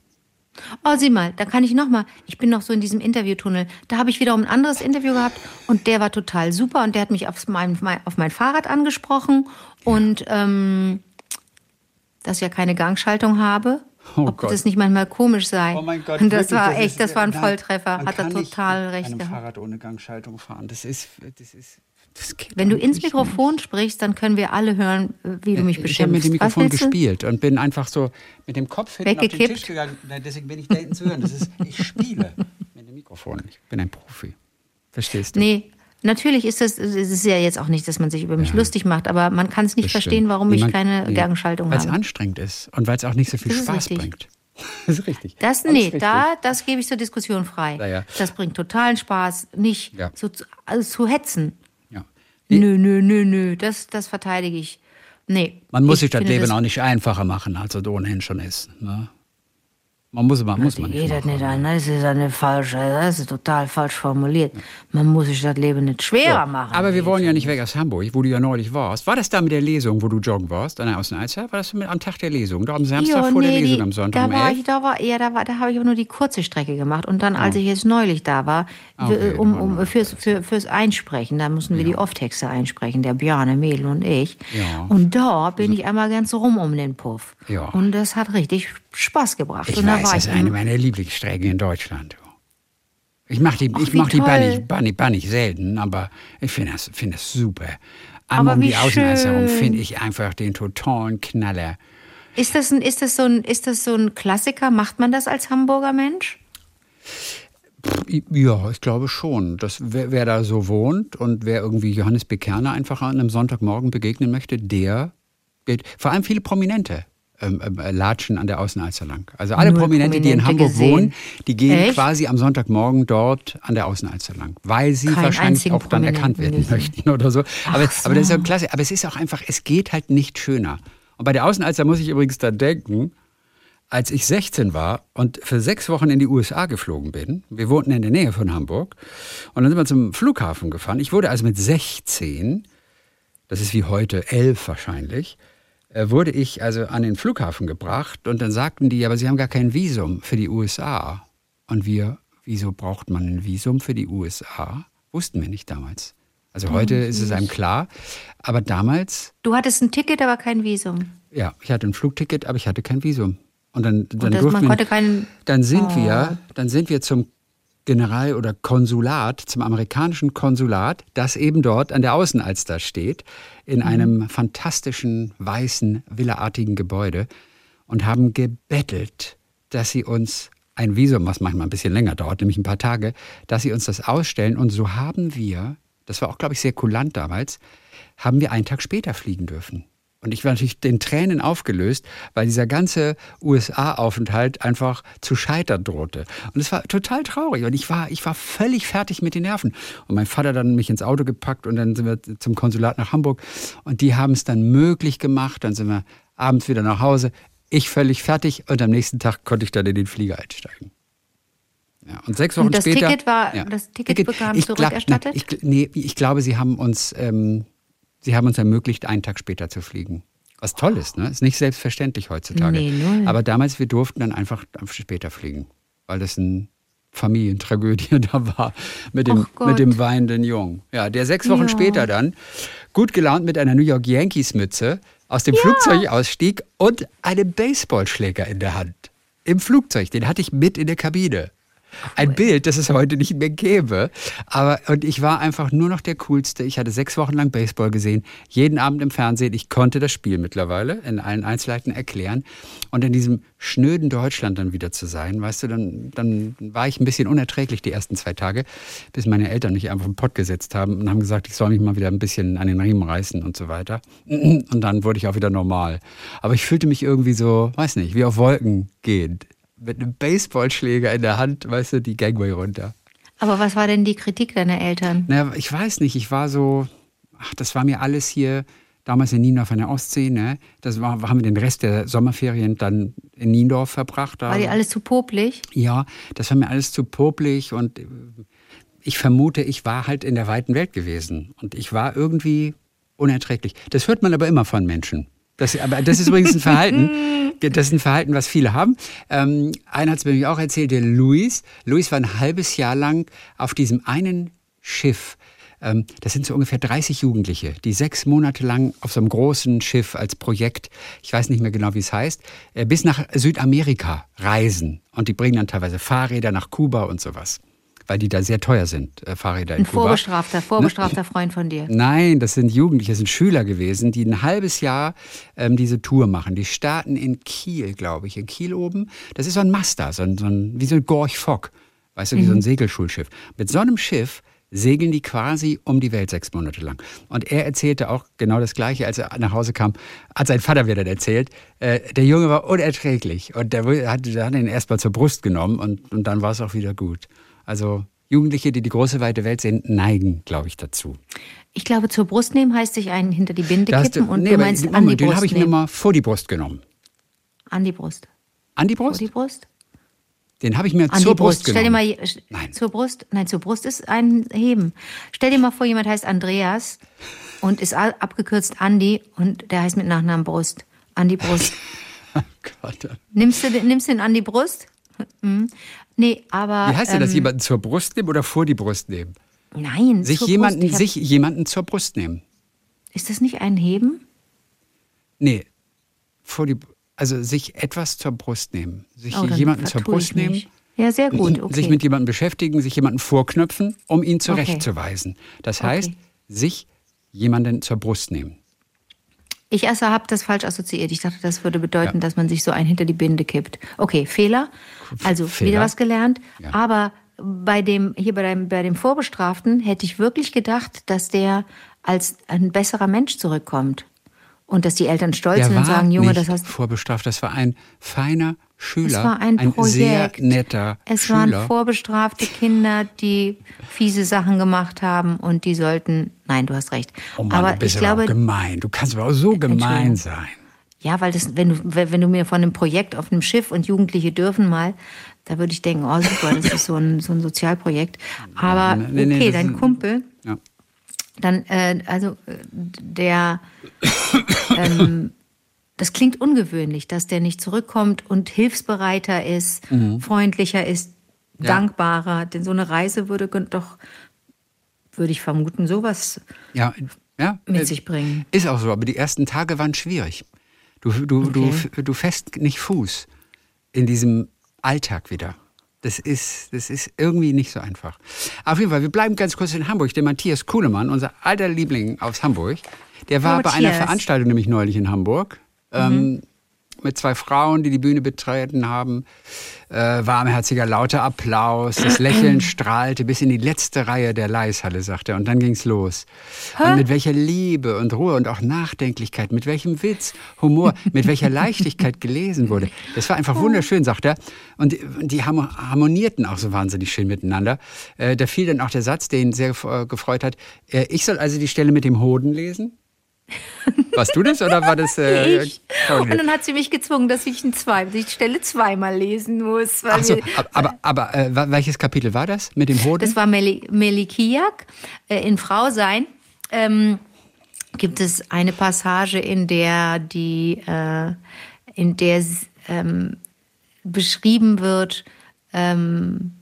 [SPEAKER 2] Oh, sieh mal, da kann ich noch mal. Ich bin noch so in diesem Interviewtunnel. Da habe ich wiederum ein anderes Interview gehabt und der war total super und der hat mich auf mein, auf mein Fahrrad angesprochen und ähm, dass ich ja keine Gangschaltung habe.
[SPEAKER 1] Oh
[SPEAKER 2] ob
[SPEAKER 1] Gott.
[SPEAKER 2] das nicht manchmal komisch sei.
[SPEAKER 1] Oh mein Gott,
[SPEAKER 2] und das
[SPEAKER 1] wirklich,
[SPEAKER 2] war
[SPEAKER 1] ist-
[SPEAKER 2] echt, das war ein Volltreffer. Hat er total recht
[SPEAKER 1] einem
[SPEAKER 2] gehabt.
[SPEAKER 1] Fahrrad ohne Gangschaltung fahren. Das ist, das ist, das
[SPEAKER 2] Wenn du ins Mikrofon
[SPEAKER 1] nicht.
[SPEAKER 2] sprichst, dann können wir alle hören, wie du mich
[SPEAKER 1] Ich habe mit
[SPEAKER 2] beschimpfst.
[SPEAKER 1] dem Mikrofon gespielt und bin einfach so mit dem Kopf hinten auf den
[SPEAKER 2] Weggekippt?
[SPEAKER 1] Tisch gegangen. Nein, deswegen bin ich da hinten zu hören. Das ist, ich spiele mit dem Mikrofon. Ich bin ein Profi. Verstehst du?
[SPEAKER 2] Nee, natürlich ist das, es ist ja jetzt auch nicht, dass man sich über mich
[SPEAKER 1] Ja.
[SPEAKER 2] lustig macht, aber man kann es nicht
[SPEAKER 1] Das
[SPEAKER 2] verstehen, warum ich
[SPEAKER 1] Niemand-
[SPEAKER 2] keine
[SPEAKER 1] nee,
[SPEAKER 2] Gangschaltung
[SPEAKER 1] Weil es
[SPEAKER 2] habe.
[SPEAKER 1] anstrengend ist und weil es auch nicht so viel
[SPEAKER 2] Das
[SPEAKER 1] Spaß bringt. Das ist richtig.
[SPEAKER 2] Das, nee,
[SPEAKER 1] richtig.
[SPEAKER 2] da, das gebe ich zur Diskussion frei.
[SPEAKER 1] Ja.
[SPEAKER 2] Das bringt totalen Spaß, nicht
[SPEAKER 1] Ja.
[SPEAKER 2] zu, also zu hetzen. Nö, nö, nö, nö, das, das verteidige ich. Nee.
[SPEAKER 1] Man muss
[SPEAKER 2] ich
[SPEAKER 1] sich das Leben auch nicht einfacher machen, als es ohnehin schon ist. Ne? Man muss, man, muss man nicht.
[SPEAKER 2] Geht nicht an, das ist eine falsche, das ist total falsch formuliert. Man muss sich das Leben nicht schwerer machen.
[SPEAKER 1] Aber wir wollen ja nicht weg aus Hamburg, wo du ja neulich warst. War das da mit der Lesung, wo du joggen warst, an der Außenalster? War das mit, am Tag der Lesung? Da am Samstag
[SPEAKER 2] Jo,
[SPEAKER 1] vor der
[SPEAKER 2] nee,
[SPEAKER 1] Lesung
[SPEAKER 2] die-
[SPEAKER 1] am Sonntag
[SPEAKER 2] da
[SPEAKER 1] um
[SPEAKER 2] war
[SPEAKER 1] 11?
[SPEAKER 2] ich, da war, ja, da war, da habe ich aber nur die kurze Strecke gemacht. Und dann, als ich jetzt neulich da war,
[SPEAKER 1] Ah, okay,
[SPEAKER 2] um, um, fürs, für, fürs Einsprechen, da mussten wir die Off-Texte einsprechen, der Bjarne, Mädel und ich.
[SPEAKER 1] Ja.
[SPEAKER 2] Und da bin ich einmal ganz rum um den Puff.
[SPEAKER 1] Ja.
[SPEAKER 2] Und das hat richtig Spaß gebracht.
[SPEAKER 1] Ich
[SPEAKER 2] und da
[SPEAKER 1] weiß,
[SPEAKER 2] war
[SPEAKER 1] das ist eine meiner Lieblingsstrecken in Deutschland. Ich mache die,
[SPEAKER 2] Ach,
[SPEAKER 1] ich mach die. Bannig, Bannig, Bannig selten, aber ich finde das, find das super. Einmal
[SPEAKER 2] Aber
[SPEAKER 1] um die Außenalster herum finde ich einfach den totalen Knaller.
[SPEAKER 2] Ist das, ein, ist, das so ein, ist das so ein Klassiker? Macht man das als Hamburger Mensch?
[SPEAKER 1] Ja, ich glaube schon. Dass wer, wer da so wohnt und wer irgendwie Johannes Bekerner einfach an einem Sonntagmorgen begegnen möchte, der geht. Vor allem viele Prominente ähm, äh, latschen an der Außenalster lang. Also alle
[SPEAKER 2] Null
[SPEAKER 1] Prominente, die in
[SPEAKER 2] Prominente
[SPEAKER 1] Hamburg
[SPEAKER 2] gesehen.
[SPEAKER 1] wohnen, die gehen
[SPEAKER 2] Echt?
[SPEAKER 1] quasi am Sonntagmorgen dort an der Außenalster lang, weil sie
[SPEAKER 2] Keinen
[SPEAKER 1] wahrscheinlich auch dann erkannt werden
[SPEAKER 2] Prominenten
[SPEAKER 1] möchten oder so. Aber,
[SPEAKER 2] Ach
[SPEAKER 1] aber das ist ja
[SPEAKER 2] so.
[SPEAKER 1] klasse. Aber es ist auch einfach, es geht halt nicht schöner. Und bei der Außenalster muss ich übrigens da denken, als ich 16 war und für sechs Wochen in die USA geflogen bin, wir wohnten in der Nähe von Hamburg, und dann sind wir zum Flughafen gefahren. Ich wurde also mit 16, das ist wie heute elf wahrscheinlich, wurde ich also an den Flughafen gebracht und dann sagten die, aber sie haben gar kein Visum für die USA. Und wir, wieso braucht man ein Visum für die USA? Wussten wir nicht damals. Also heute ist es einem klar, aber damals
[SPEAKER 2] Du hattest ein Ticket, aber kein Visum.
[SPEAKER 1] ja, ich hatte ein Flugticket, aber ich hatte kein Visum. Und dann, dann
[SPEAKER 2] Und das,
[SPEAKER 1] durften dann sind
[SPEAKER 2] Oh.
[SPEAKER 1] wir, dann sind wir zum General- oder Konsulat, zum amerikanischen Konsulat, das eben dort an der Außenalster steht, in einem fantastischen, weißen, villaartigen Gebäude und haben gebettelt, dass sie uns ein Visum, was manchmal ein bisschen länger dauert, nämlich ein paar Tage, dass sie uns das ausstellen. Und so haben wir, das war auch, glaube ich, sehr kulant damals, haben wir einen Tag später fliegen dürfen. Und ich war natürlich den Tränen aufgelöst, weil dieser ganze USA-Aufenthalt einfach zu scheitern drohte. Und es war total traurig. Und ich war, ich war völlig fertig mit den Nerven. Und mein Vater dann mich ins Auto gepackt und dann sind wir zum Konsulat nach Hamburg. Und die haben es dann möglich gemacht. Dann sind wir abends wieder nach Hause. Ich völlig fertig. Und am nächsten Tag konnte ich dann in den Flieger einsteigen. Ja, und sechs Wochen
[SPEAKER 2] Und das
[SPEAKER 1] später.
[SPEAKER 2] Ticket war- das Ticket bekam
[SPEAKER 1] ich glaub-
[SPEAKER 2] zurückerstattet?
[SPEAKER 1] nein, ich, nee, ich glaube, sie haben uns, ähm, sie haben uns ermöglicht, einen Tag später zu fliegen. Was toll ist, ne? Ist nicht selbstverständlich heutzutage.
[SPEAKER 2] Nee, null.
[SPEAKER 1] Aber damals, wir durften dann einfach später fliegen, weil das eine Familientragödie da war mit dem, mit dem weinenden Jungen. Ja, der sechs Wochen
[SPEAKER 2] Ja.
[SPEAKER 1] später dann, gut gelaunt mit einer New York Yankees Mütze, aus dem Flugzeug ausstieg und einen Baseballschläger in der Hand. Im Flugzeug, den hatte ich mit in der Kabine. Ein Bild, das es heute nicht mehr gäbe. Aber, und ich war einfach nur noch der Coolste. Ich hatte sechs Wochen lang Baseball gesehen, jeden Abend im Fernsehen. Ich konnte das Spiel mittlerweile in allen Einzelheiten erklären. Und in diesem schnöden Deutschland dann wieder zu sein, weißt du, dann, dann war ich ein bisschen unerträglich die ersten zwei Tage, bis meine Eltern mich einfach im Pott gesetzt haben und haben gesagt, ich soll mich mal wieder ein bisschen an den Riemen reißen und so weiter. Und dann wurde ich auch wieder normal. Aber ich fühlte mich irgendwie so, weiß nicht, wie auf Wolken gehend mit einem Baseballschläger in der Hand, weißt du, die Gangway runter.
[SPEAKER 2] Aber was war denn die Kritik deiner Eltern?
[SPEAKER 1] Naja, ich weiß nicht, ich war so, ach, das war mir alles hier, damals in Niendorf an der Ostsee, ne? Das war, haben wir den Rest der Sommerferien dann in Niendorf verbracht.
[SPEAKER 2] War dir alles zu popelig?
[SPEAKER 1] Ja, das war mir alles zu popelig und äh, ich vermute, ich war halt in der weiten Welt gewesen und ich war irgendwie unerträglich. Das hört man aber immer von Menschen. Das, aber das ist übrigens ein Verhalten, das ist ein Verhalten, was viele haben. Ähm, einer hat es mir auch erzählt, der Luis. Luis war ein halbes Jahr lang auf diesem einen Schiff. Ähm, das sind so ungefähr 30 Jugendliche, die sechs Monate lang auf so einem großen Schiff als Projekt, ich weiß nicht mehr genau, wie es heißt, äh, bis nach Südamerika reisen. Und die bringen dann teilweise Fahrräder nach Kuba und sowas. Weil die da sehr teuer sind, äh, Fahrräder in
[SPEAKER 2] Ein
[SPEAKER 1] Kuba.
[SPEAKER 2] vorbestrafter, vorbestrafter Freund von dir.
[SPEAKER 1] Nein, das sind Jugendliche, das sind Schüler gewesen, die ein halbes Jahr ähm, diese Tour machen. Die starten in Kiel, glaube ich, in Kiel oben. Das ist so ein Master, so ein, so ein, wie so ein Gorch Fock, weißt du, wie so ein Segelschulschiff. Mit so einem Schiff segeln die quasi um die Welt sechs Monate lang. Und er erzählte auch genau das Gleiche, als er nach Hause kam, hat sein Vater dann erzählt, äh, der Junge war unerträglich und der hat, der hat ihn erst mal zur Brust genommen und, und dann war es auch wieder gut. Also Jugendliche, die die große weite Welt sehen, neigen, glaube ich, dazu.
[SPEAKER 2] Ich glaube, zur Brust nehmen heißt sich einen hinter die Binde kippen und
[SPEAKER 1] nee,
[SPEAKER 2] du meinst
[SPEAKER 1] den-
[SPEAKER 2] an die
[SPEAKER 1] Moment, den
[SPEAKER 2] Brust
[SPEAKER 1] habe ich mir mal vor die Brust genommen.
[SPEAKER 2] An die Brust.
[SPEAKER 1] An die
[SPEAKER 2] Vor
[SPEAKER 1] Brust?
[SPEAKER 2] die Brust?
[SPEAKER 1] Den habe ich mir
[SPEAKER 2] An
[SPEAKER 1] zur
[SPEAKER 2] Brust.
[SPEAKER 1] Brust
[SPEAKER 2] Stell dir
[SPEAKER 1] genommen.
[SPEAKER 2] mal
[SPEAKER 1] Nein.
[SPEAKER 2] zur Brust. Nein, zur Brust ist ein Heben. Stell dir mal vor, jemand heißt Andreas und ist abgekürzt Andi und der heißt mit Nachnamen Brust. An die Brust.
[SPEAKER 1] Oh Gott.
[SPEAKER 2] nimmst du den, nimmst du den an die Brust? Mhm. Nee, aber.
[SPEAKER 1] Wie heißt denn das?
[SPEAKER 2] ähm,
[SPEAKER 1] Jemanden zur Brust nehmen oder vor die Brust nehmen?
[SPEAKER 2] Nein,
[SPEAKER 1] Sich
[SPEAKER 2] zur
[SPEAKER 1] jemanden,
[SPEAKER 2] Brust. Hab-
[SPEAKER 1] sich jemanden zur Brust nehmen.
[SPEAKER 2] Ist das nicht ein Heben?
[SPEAKER 1] Nee, vor die, also sich etwas zur Brust nehmen. Sich
[SPEAKER 2] Oh,
[SPEAKER 1] jemanden zur Brust nehmen.
[SPEAKER 2] Ja, sehr gut. Okay.
[SPEAKER 1] Sich mit jemandem beschäftigen, sich jemanden vorknöpfen, um ihn zurechtzuweisen. Das heißt,
[SPEAKER 2] Okay.
[SPEAKER 1] sich jemanden zur Brust nehmen.
[SPEAKER 2] Ich erst habe das falsch assoziiert. Ich dachte, das würde bedeuten, dass man sich so ein hinter die Binde kippt. Okay, Fehler. Also
[SPEAKER 1] Fehler.
[SPEAKER 2] wieder was gelernt.
[SPEAKER 1] Ja.
[SPEAKER 2] Aber bei dem, hier bei dem, bei dem Vorbestraften hätte ich wirklich gedacht, dass der als ein besserer Mensch zurückkommt. Und dass die Eltern stolz
[SPEAKER 1] Der
[SPEAKER 2] sind und sagen, Junge, das hast
[SPEAKER 1] vorbestraft. Das war ein feiner Schüler.
[SPEAKER 2] Es war ein,
[SPEAKER 1] sehr
[SPEAKER 2] Projekt.
[SPEAKER 1] netter
[SPEAKER 2] es
[SPEAKER 1] Schüler.
[SPEAKER 2] waren vorbestrafte Kinder, die fiese Sachen gemacht haben und die sollten. Nein, du hast recht.
[SPEAKER 1] oh Mann,
[SPEAKER 2] aber
[SPEAKER 1] du bist
[SPEAKER 2] ich
[SPEAKER 1] aber
[SPEAKER 2] glaube,
[SPEAKER 1] auch gemein. Du kannst aber auch so gemein sein.
[SPEAKER 2] ja, weil das, wenn du, wenn du mir von einem Projekt auf einem Schiff und Jugendliche dürfen mal, da würde ich denken, oh super, das ist so ein, so ein Sozialprojekt. Aber
[SPEAKER 1] Nee, nee,
[SPEAKER 2] okay,
[SPEAKER 1] das
[SPEAKER 2] dein Kumpel,
[SPEAKER 1] Ja.
[SPEAKER 2] dann, äh, also äh, der, ähm, das klingt ungewöhnlich, dass der nicht zurückkommt und hilfsbereiter ist, freundlicher ist,
[SPEAKER 1] Mhm. Ja.
[SPEAKER 2] dankbarer. Denn so eine Reise würde doch, würde ich vermuten, sowas
[SPEAKER 1] Ja, ja.
[SPEAKER 2] mit sich bringen.
[SPEAKER 1] Ist auch so, aber die ersten Tage waren schwierig. Du, du, du,
[SPEAKER 2] Okay.
[SPEAKER 1] du fest nicht Fuß in diesem Alltag wieder. Das ist, das ist irgendwie nicht so einfach. Auf jeden Fall, wir bleiben ganz kurz in Hamburg. Der Matthias Kuhlemann, unser alter Liebling aus Hamburg, der war
[SPEAKER 2] Hallo,
[SPEAKER 1] bei einer
[SPEAKER 2] Matthias.
[SPEAKER 1] Veranstaltung nämlich neulich in Hamburg. Ähm, mit zwei Frauen, die die Bühne betreten haben. Äh, warmherziger, lauter Applaus. Das Lächeln strahlte bis in die letzte Reihe der Leishalle, sagt er. Und dann ging's los. Und mit welcher Liebe und Ruhe und auch Nachdenklichkeit, mit welchem Witz, Humor, mit welcher Leichtigkeit gelesen wurde. Das war einfach wunderschön, sagt er. Und die- die harmo- harmonierten auch so wahnsinnig schön miteinander. Äh, da fiel dann auch der Satz, der ihn sehr äh, gefreut hat. Äh, ich soll also die Stelle mit dem Hoden lesen? Warst du das oder war das äh,
[SPEAKER 2] ich. Und dann hat sie mich gezwungen, dass ich, ein zwei, die Stelle zweimal lesen muss.
[SPEAKER 1] Ach so, aber, aber, aber äh, welches Kapitel war das mit dem Hoden?
[SPEAKER 2] Das war Meli Melikiak äh, in Frau sein. Ähm, gibt es eine Passage, in der die, äh, in der ähm, beschrieben wird, ähm,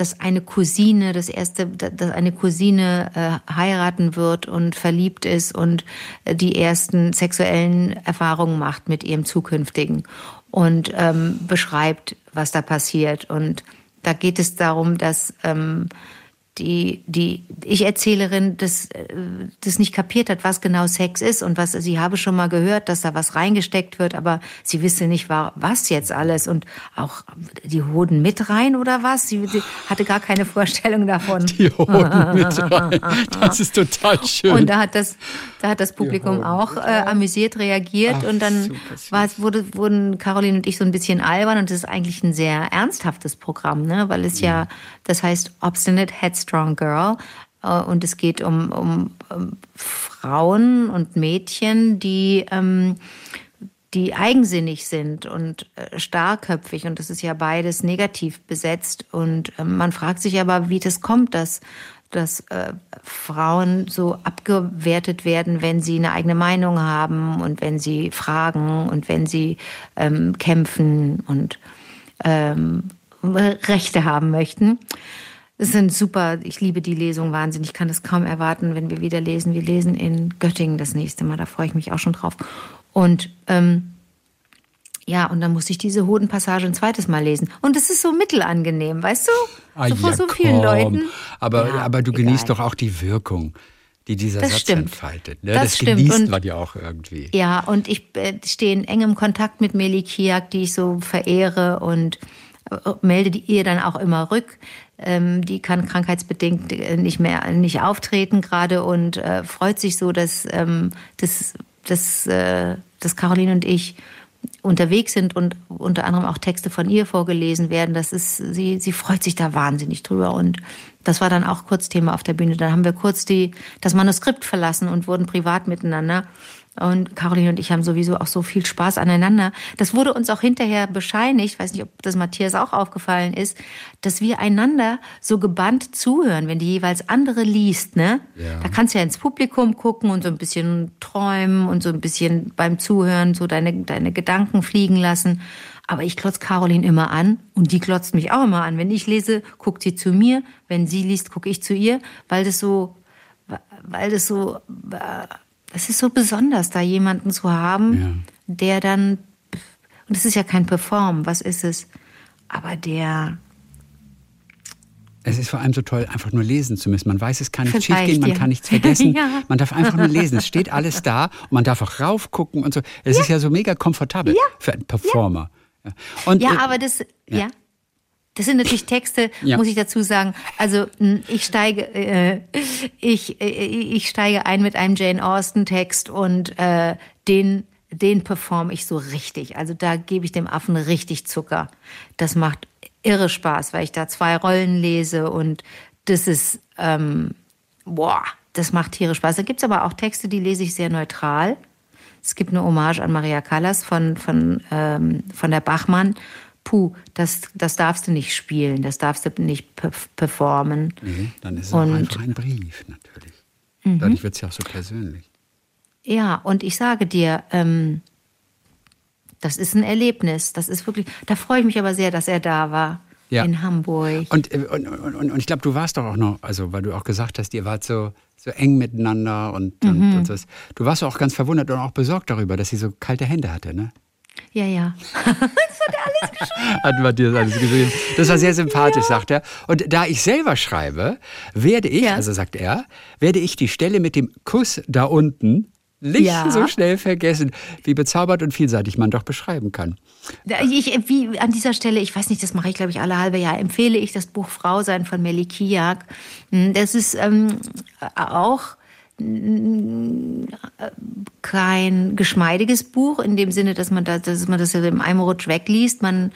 [SPEAKER 2] dass eine Cousine, das erste, dass eine Cousine äh, heiraten wird und verliebt ist und äh, die ersten sexuellen Erfahrungen macht mit ihrem zukünftigen und ähm, beschreibt, was da passiert. Und da geht es darum, dass ähm, die, die Ich-Erzählerin das, äh, das nicht kapiert hat, was genau Sex ist und was, sie habe schon mal gehört, dass da was reingesteckt wird, aber sie wisse nicht, wa- was jetzt alles und auch die Hoden mit rein oder was? Sie, sie hatte gar keine Vorstellung davon.
[SPEAKER 1] die Hoden mit rein. Das ist total schön.
[SPEAKER 2] Und da hat das, da hat das Publikum auch äh, amüsiert reagiert
[SPEAKER 1] Ach,
[SPEAKER 2] und dann war, es- wurde, wurden Caroline und ich so ein bisschen albern und das ist eigentlich ein sehr ernsthaftes Programm, ne? weil es ja, das heißt Obstinate Headstrong Girl. Äh, und es geht um, um, um Frauen und Mädchen, die ähm, die eigensinnig sind und äh, starrköpfig. Und das ist ja beides negativ besetzt. Und ähm, man fragt sich aber, wie das kommt, dass dass äh, Frauen so abgewertet werden, wenn sie eine eigene Meinung haben und wenn sie fragen und wenn sie ähm, kämpfen und ähm, Rechte haben möchten. Es sind super, ich liebe die Lesung wahnsinnig. Ich kann es kaum erwarten, wenn wir wieder lesen. Wir lesen in Göttingen das nächste Mal, da freue ich mich auch schon drauf. Und ähm, ja, und dann musste ich diese Hodenpassage ein zweites Mal lesen. Und es ist so mittelangenehm, weißt du?
[SPEAKER 1] Ah,
[SPEAKER 2] so vor
[SPEAKER 1] ja,
[SPEAKER 2] so vielen
[SPEAKER 1] komm.
[SPEAKER 2] Leuten.
[SPEAKER 1] Aber,
[SPEAKER 2] Ja,
[SPEAKER 1] aber du
[SPEAKER 2] egal.
[SPEAKER 1] genießt doch auch die Wirkung, die dieser
[SPEAKER 2] Das
[SPEAKER 1] Satz
[SPEAKER 2] stimmt.
[SPEAKER 1] entfaltet. Ne?
[SPEAKER 2] Das
[SPEAKER 1] Das,
[SPEAKER 2] stimmt.
[SPEAKER 1] genießt
[SPEAKER 2] Und-
[SPEAKER 1] man ja auch irgendwie.
[SPEAKER 2] Ja, und ich äh, stehe in engem Kontakt mit Meli Kiak, die ich so verehre und äh, melde die- ihr dann auch immer rück. Ähm, die kann krankheitsbedingt äh, nicht mehr nicht auftreten gerade und äh, freut sich so, dass, ähm, dass, dass, äh, dass Caroline und ich unterwegs sind und unter anderem auch Texte von ihr vorgelesen werden. Das ist, sie, sie freut sich da wahnsinnig drüber. Und das war dann auch kurz Thema auf der Bühne. Dann haben wir kurz die, das Manuskript verlassen und wurden privat miteinander. Und Caroline und ich haben sowieso auch so viel Spaß aneinander. Das wurde uns auch hinterher bescheinigt, weiß nicht, ob das Matthias auch aufgefallen ist, dass wir einander so gebannt zuhören, wenn die jeweils andere liest, ne?
[SPEAKER 1] Ja.
[SPEAKER 2] Da kannst du ja ins Publikum gucken und so ein bisschen träumen und so ein bisschen beim Zuhören so deine, deine Gedanken fliegen lassen. Aber ich klotz Caroline immer an und die klotzt mich auch immer an. Wenn ich lese, guckt sie zu mir. Wenn sie liest, gucke ich zu ihr, weil das so, weil das so, es ist so besonders, da jemanden zu haben,
[SPEAKER 1] Ja.
[SPEAKER 2] der dann, und es ist ja kein Perform, was ist es? Aber der,
[SPEAKER 1] Es ist vor allem so toll, einfach nur lesen zu müssen. Man weiß, es kann
[SPEAKER 2] ich
[SPEAKER 1] schiefgehen, man
[SPEAKER 2] dir.
[SPEAKER 1] kann nichts vergessen.
[SPEAKER 2] Ja.
[SPEAKER 1] Man darf einfach nur lesen. Es steht alles da und man darf auch raufgucken und so. Es ist ja so mega komfortabel für einen Performer. Ja, und,
[SPEAKER 2] Ja,
[SPEAKER 1] äh,
[SPEAKER 2] aber das, ja. Das sind natürlich Texte,
[SPEAKER 1] Ja.
[SPEAKER 2] muss ich dazu sagen. Also mh, ich steige, äh, ich, äh, ich steige ein mit einem Jane Austen Text und äh, den, den performe ich so richtig. Also da gebe ich dem Affen richtig Zucker. Das macht irre Spaß, weil ich da zwei Rollen lese und das ist, ähm, boah, das macht tierisch Spaß. Da gibt's aber auch Texte, die lese ich sehr neutral. Es gibt eine Hommage an Maria Callas von, von, ähm, von der Bachmann. Puh, das, das darfst du nicht spielen, das darfst du nicht pe performen.
[SPEAKER 1] nee, dann ist es
[SPEAKER 2] Und-
[SPEAKER 1] einfach ein Brief, natürlich.
[SPEAKER 2] Mhm.
[SPEAKER 1] Dadurch wird es ja auch so persönlich.
[SPEAKER 2] Ja, und ich sage dir, ähm, das ist ein Erlebnis. Das ist wirklich, da freue ich mich aber sehr, dass er da war.
[SPEAKER 1] Ja.
[SPEAKER 2] In Hamburg.
[SPEAKER 1] Und, äh, und, und, und, und ich glaube, du warst doch auch noch, also weil du auch gesagt hast, ihr wart so, so eng miteinander und,
[SPEAKER 2] Mhm.
[SPEAKER 1] und, und so. Du warst auch ganz verwundert und auch besorgt darüber, dass sie so kalte Hände hatte, ne?
[SPEAKER 2] Ja, ja.
[SPEAKER 1] Hat Matthias alles geschrieben. Das war sehr sympathisch, sagt er. Und da ich selber schreibe, werde ich,
[SPEAKER 2] Ja.
[SPEAKER 1] also sagt er, werde ich die Stelle mit dem Kuss da unten nicht
[SPEAKER 2] Ja.
[SPEAKER 1] so schnell vergessen, wie bezaubert und vielseitig man doch beschreiben kann.
[SPEAKER 2] Ich, wie an dieser Stelle, ich weiß nicht, das mache ich, glaube ich, alle halbe Jahr, empfehle ich das Buch Frau sein von Melly Kiak. Das ist ähm, auch kein geschmeidiges Buch, in dem Sinne, dass man, da, dass man das im einem Rutsch wegliest. Man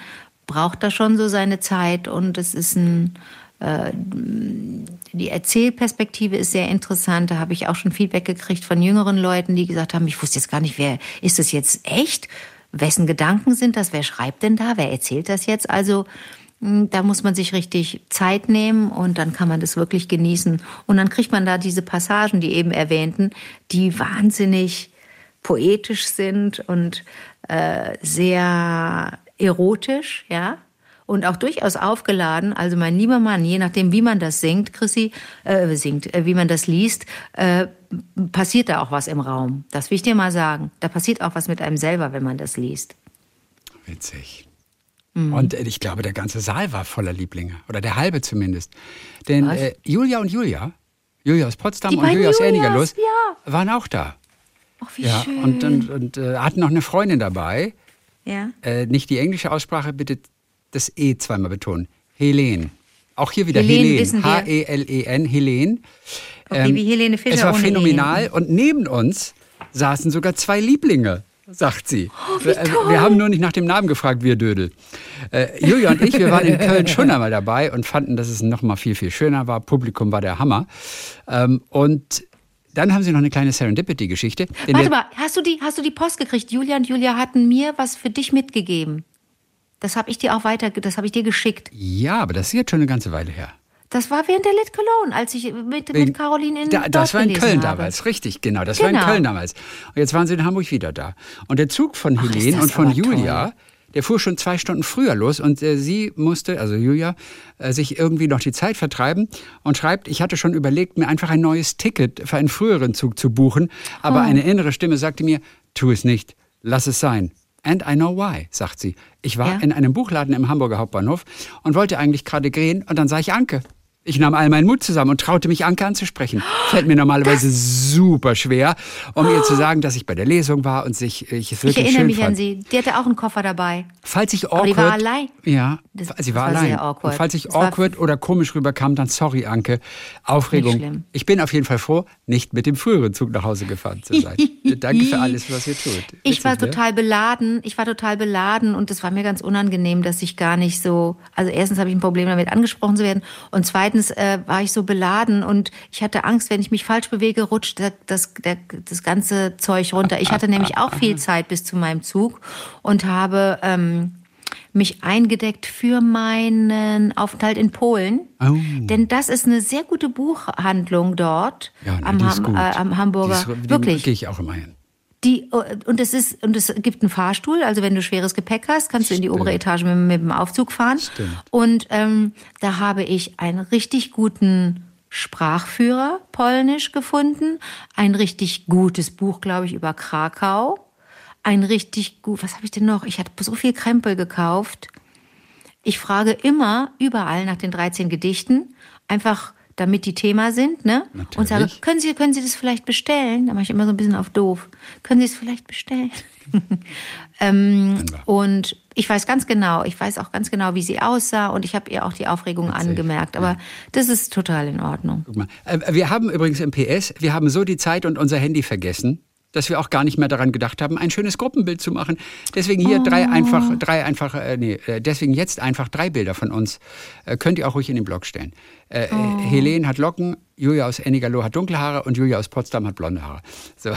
[SPEAKER 2] braucht da schon so seine Zeit und es ist ein äh, die Erzählperspektive ist sehr interessant. Da habe ich auch schon Feedback gekriegt von jüngeren Leuten, die gesagt haben, ich wusste jetzt gar nicht, wer ist das jetzt echt? Wessen Gedanken sind das? Wer schreibt denn da? Wer erzählt das jetzt? Also da muss man sich richtig Zeit nehmen und dann kann man das wirklich genießen. Und dann kriegt man da diese Passagen, die eben erwähnten, die wahnsinnig poetisch sind und äh, sehr erotisch, ja. Und auch durchaus aufgeladen. Also mein lieber Mann, je nachdem, wie man das singt, Chrissy, äh, singt, äh, wie man das liest, äh, passiert da auch was im Raum. Das will ich dir mal sagen. Da passiert auch was mit einem selber, wenn man das liest.
[SPEAKER 1] Witzig.
[SPEAKER 2] Mhm.
[SPEAKER 1] Und äh, ich glaube, der ganze Saal war voller Lieblinge. Oder der halbe zumindest. Denn äh, Julia und Julia, Julia aus Potsdam
[SPEAKER 2] Die
[SPEAKER 1] und Julia aus Ernigerlust,
[SPEAKER 2] ja.
[SPEAKER 1] waren auch da.
[SPEAKER 2] Ach, wie
[SPEAKER 1] Ja,
[SPEAKER 2] schön.
[SPEAKER 1] und, und, und äh, hatten noch eine Freundin dabei.
[SPEAKER 2] ja.
[SPEAKER 1] Äh, nicht die englische Aussprache, bitte das E zweimal betonen. Helene. Auch hier wieder
[SPEAKER 2] Helene
[SPEAKER 1] Helene.
[SPEAKER 2] wissen wir.
[SPEAKER 1] H-E-L-E-N, Helene.
[SPEAKER 2] Okay, wie Helene Fischer
[SPEAKER 1] Es war
[SPEAKER 2] ohne E.
[SPEAKER 1] phänomenal und neben uns saßen sogar zwei Lieblinge, sagt sie.
[SPEAKER 2] Oh,
[SPEAKER 1] wir, äh, haben nur nicht nach dem Namen gefragt, wir Dödel. Äh, Julia und ich, wir waren in Köln schon einmal dabei und fanden, dass es noch mal viel, viel schöner war. Publikum war der Hammer. Ähm, und dann haben sie noch eine kleine Serendipity-Geschichte.
[SPEAKER 2] Warte mal, hast du, die, hast du die Post gekriegt? Julia und Julia hatten mir was für dich mitgegeben. Das habe ich dir auch weiter, das habe ich dir geschickt.
[SPEAKER 1] Ja, aber das ist jetzt schon eine ganze Weile her.
[SPEAKER 2] Das war während der Lit Cologne, als ich mit, mit Caroline in
[SPEAKER 1] da, Das war in Köln
[SPEAKER 2] habe.
[SPEAKER 1] damals, richtig, genau. Das war
[SPEAKER 2] Genau.
[SPEAKER 1] in Köln damals. Und jetzt waren sie in Hamburg wieder da. Und der Zug von
[SPEAKER 2] Ach,
[SPEAKER 1] Helene und von Julia,
[SPEAKER 2] toll.
[SPEAKER 1] der fuhr schon zwei Stunden früher los und äh, sie musste, also Julia, äh, sich irgendwie noch die Zeit vertreiben und schreibt, ich hatte schon überlegt, mir einfach ein neues Ticket für einen früheren Zug zu buchen, aber
[SPEAKER 2] Oh.
[SPEAKER 1] eine innere Stimme sagte mir, tu es nicht, lass es sein. And I know why, sagt sie. Ich war
[SPEAKER 2] Ja.
[SPEAKER 1] in einem Buchladen im Hamburger Hauptbahnhof und wollte eigentlich gerade gehen und dann sah ich Anke. Ich nahm all meinen Mut zusammen und traute mich, Anke anzusprechen. Fällt mir normalerweise super schwer, um ihr zu sagen, dass ich bei der Lesung war und sich, ich es
[SPEAKER 2] Ich
[SPEAKER 1] wirklich
[SPEAKER 2] erinnere
[SPEAKER 1] schön
[SPEAKER 2] mich
[SPEAKER 1] fand.
[SPEAKER 2] an sie. Die hatte auch einen Koffer dabei.
[SPEAKER 1] Falls ich
[SPEAKER 2] Aber
[SPEAKER 1] awkward,
[SPEAKER 2] die war allein.
[SPEAKER 1] Ja,
[SPEAKER 2] Das-
[SPEAKER 1] sie
[SPEAKER 2] das
[SPEAKER 1] war
[SPEAKER 2] war
[SPEAKER 1] allein.
[SPEAKER 2] sehr awkward.
[SPEAKER 1] Und falls ich
[SPEAKER 2] Das war-
[SPEAKER 1] awkward oder komisch rüberkam, dann sorry, Anke. Aufregung. Ich bin auf jeden Fall froh, nicht mit dem früheren Zug nach Hause gefahren zu sein. Danke für alles, was ihr tut.
[SPEAKER 2] Ich war
[SPEAKER 1] Witzig, ne?
[SPEAKER 2] total beladen. Ich war total beladen und es war mir ganz unangenehm, dass ich gar nicht so. Also erstens habe ich ein Problem damit angesprochen zu werden und zweitens äh, war ich so beladen und ich hatte Angst, wenn ich mich falsch bewege, rutscht das, das, das ganze Zeug runter. Ich hatte nämlich auch viel Zeit bis zu meinem Zug und habe ähm, mich eingedeckt für meinen Aufenthalt in Polen.
[SPEAKER 1] Oh.
[SPEAKER 2] Denn das ist eine sehr gute Buchhandlung dort
[SPEAKER 1] Ja, nee,
[SPEAKER 2] am, Ham- äh, am Hamburger.
[SPEAKER 1] Die ist, die
[SPEAKER 2] Wirklich.
[SPEAKER 1] gehe ich auch immer hin.
[SPEAKER 2] Die, und es ist, und es gibt einen Fahrstuhl, also wenn du schweres Gepäck hast, kannst du in die obere Etage mit, mit dem Aufzug fahren.
[SPEAKER 1] Stimmt.
[SPEAKER 2] Und ähm, da habe ich einen richtig guten Sprachführer Polnisch gefunden, ein richtig gutes Buch, glaube ich, über Krakau, ein richtig gut, was habe ich denn noch? Ich hatte so viel Krempel gekauft. Ich frage immer überall nach den 13 Gedichten, einfach damit die Thema sind, ne? Und sage,
[SPEAKER 1] Natürlich.
[SPEAKER 2] können Sie, können Sie das vielleicht bestellen? Da mache ich immer so ein bisschen auf doof. Können Sie es vielleicht bestellen? ähm, und ich weiß ganz genau, ich weiß auch ganz genau, wie sie aussah und ich habe ihr auch die Aufregung angemerkt. Aber das ist total in Ordnung.
[SPEAKER 1] Guck mal. Äh, Wir haben übrigens im PS, wir haben so die Zeit und unser Handy vergessen, dass wir auch gar nicht mehr daran gedacht haben, ein schönes Gruppenbild zu machen. Deswegen hier drei einfach, drei einfach, äh, nee, äh, deswegen jetzt einfach drei Bilder von uns. Äh, könnt ihr auch ruhig in den Blog stellen. Äh, Helene hat Locken, Julia aus Ennigerloh hat dunkle Haare und Julia aus Potsdam hat blonde Haare. So.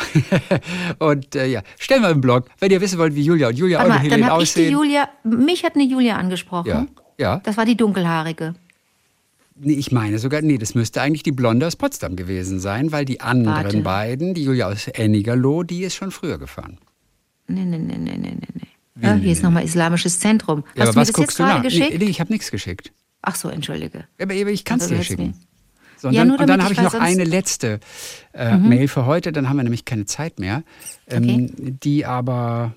[SPEAKER 1] und äh, ja, stellen wir im Blog, wenn ihr wissen wollt, wie Julia und Julia
[SPEAKER 2] Warte
[SPEAKER 1] und
[SPEAKER 2] mal, dann
[SPEAKER 1] Helene
[SPEAKER 2] habe ich die
[SPEAKER 1] aussehen.
[SPEAKER 2] Julia, mich hat eine Julia angesprochen.
[SPEAKER 1] Ja, ja.
[SPEAKER 2] Das war die dunkelhaarige.
[SPEAKER 1] Nee, ich meine sogar, nee, das müsste eigentlich die Blonde aus Potsdam gewesen sein, weil die anderen
[SPEAKER 2] Warte.
[SPEAKER 1] beiden, die Julia aus Ennigerloh, die ist schon früher gefahren.
[SPEAKER 2] Nee, nee, nee, nee, nee, nee. Ja, hier ist nochmal Islamisches Zentrum.
[SPEAKER 1] Ja,
[SPEAKER 2] Hast
[SPEAKER 1] aber
[SPEAKER 2] du mir
[SPEAKER 1] was
[SPEAKER 2] das
[SPEAKER 1] guckst
[SPEAKER 2] jetzt
[SPEAKER 1] du
[SPEAKER 2] gerade
[SPEAKER 1] nach?
[SPEAKER 2] geschickt?
[SPEAKER 1] Nee, ich habe nichts geschickt.
[SPEAKER 2] Ach so, entschuldige.
[SPEAKER 1] Aber ich kann es
[SPEAKER 2] Also
[SPEAKER 1] dir schicken. So, und
[SPEAKER 2] Ja,
[SPEAKER 1] dann, und dann habe
[SPEAKER 2] ich
[SPEAKER 1] noch
[SPEAKER 2] Mhm.
[SPEAKER 1] eine letzte äh, Mail für heute, dann haben wir nämlich keine Zeit mehr, ähm,
[SPEAKER 2] Okay.
[SPEAKER 1] die aber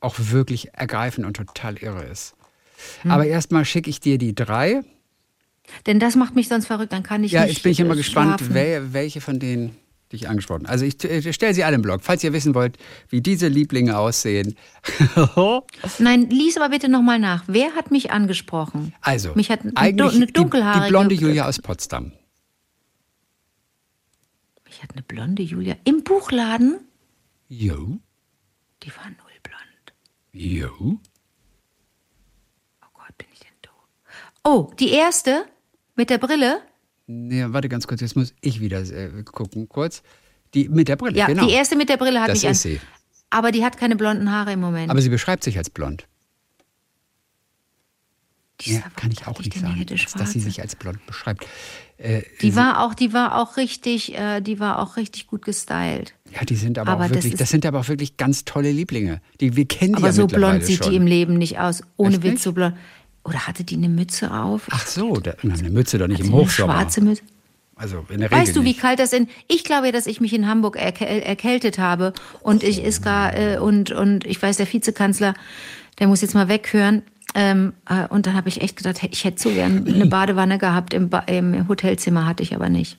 [SPEAKER 1] auch wirklich ergreifend und total irre ist.
[SPEAKER 2] Hm.
[SPEAKER 1] Aber erstmal schicke ich dir die drei.
[SPEAKER 2] Denn das macht mich sonst verrückt, dann kann ich
[SPEAKER 1] Ja,
[SPEAKER 2] nicht
[SPEAKER 1] jetzt bin ich immer gespannt, wel, welche von denen dich angesprochen. Also ich äh, stelle sie alle im Blog. Falls ihr wissen wollt, wie diese Lieblinge aussehen.
[SPEAKER 2] Nein, lies aber bitte nochmal nach. Wer hat mich angesprochen?
[SPEAKER 1] Also,
[SPEAKER 2] mich hat eine,
[SPEAKER 1] eigentlich
[SPEAKER 2] eine
[SPEAKER 1] die,
[SPEAKER 2] dunkelhaarige...
[SPEAKER 1] die blonde Julia aus Potsdam.
[SPEAKER 2] Mich hat eine blonde Julia im Buchladen.
[SPEAKER 1] Jo,
[SPEAKER 2] Die war null blond.
[SPEAKER 1] jo.
[SPEAKER 2] Oh Gott, bin ich denn doof. Oh, die erste mit der Brille.
[SPEAKER 1] Nee, warte ganz kurz, jetzt muss ich wieder äh, gucken, kurz. Die mit der Brille,
[SPEAKER 2] Ja,
[SPEAKER 1] genau.
[SPEAKER 2] die erste mit der Brille hat
[SPEAKER 1] Das
[SPEAKER 2] mich an.
[SPEAKER 1] sie.
[SPEAKER 2] Aber die hat keine blonden Haare im Moment.
[SPEAKER 1] Aber sie beschreibt sich als blond.
[SPEAKER 2] Dieser,
[SPEAKER 1] Ja, kann ich auch nicht sagen, dass, sie sich als blond beschreibt. Äh,
[SPEAKER 2] Die war auch, die war auch richtig, äh, die war auch richtig gut gestylt.
[SPEAKER 1] ja, die sind aber,
[SPEAKER 2] aber
[SPEAKER 1] auch
[SPEAKER 2] das
[SPEAKER 1] wirklich, das,
[SPEAKER 2] ist-
[SPEAKER 1] sind aber auch wirklich ganz tolle Lieblinge. Die, wir kennen die
[SPEAKER 2] Aber
[SPEAKER 1] ja
[SPEAKER 2] so
[SPEAKER 1] mittlerweile
[SPEAKER 2] blond sieht
[SPEAKER 1] schon.
[SPEAKER 2] die im Leben nicht aus. Ohne
[SPEAKER 1] Echt
[SPEAKER 2] Witz
[SPEAKER 1] nicht?
[SPEAKER 2] so blond. Oder hatte die eine Mütze auf?
[SPEAKER 1] Ach so, da, na, eine Mütze doch nicht im
[SPEAKER 2] sie eine
[SPEAKER 1] Hochsommer.
[SPEAKER 2] schwarze Mütze.
[SPEAKER 1] Also in der Regel
[SPEAKER 2] Weißt du, wie
[SPEAKER 1] nicht.
[SPEAKER 2] kalt das in? Ich glaube ja, dass ich mich in Hamburg erkä erkältet habe und ich ist gar äh, und und ich weiß, der Vizekanzler, der muss jetzt mal weghören. Ähm, äh, und dann habe ich echt gedacht, ich hätte so gern eine Badewanne gehabt im, ba im Hotelzimmer, hatte ich aber nicht.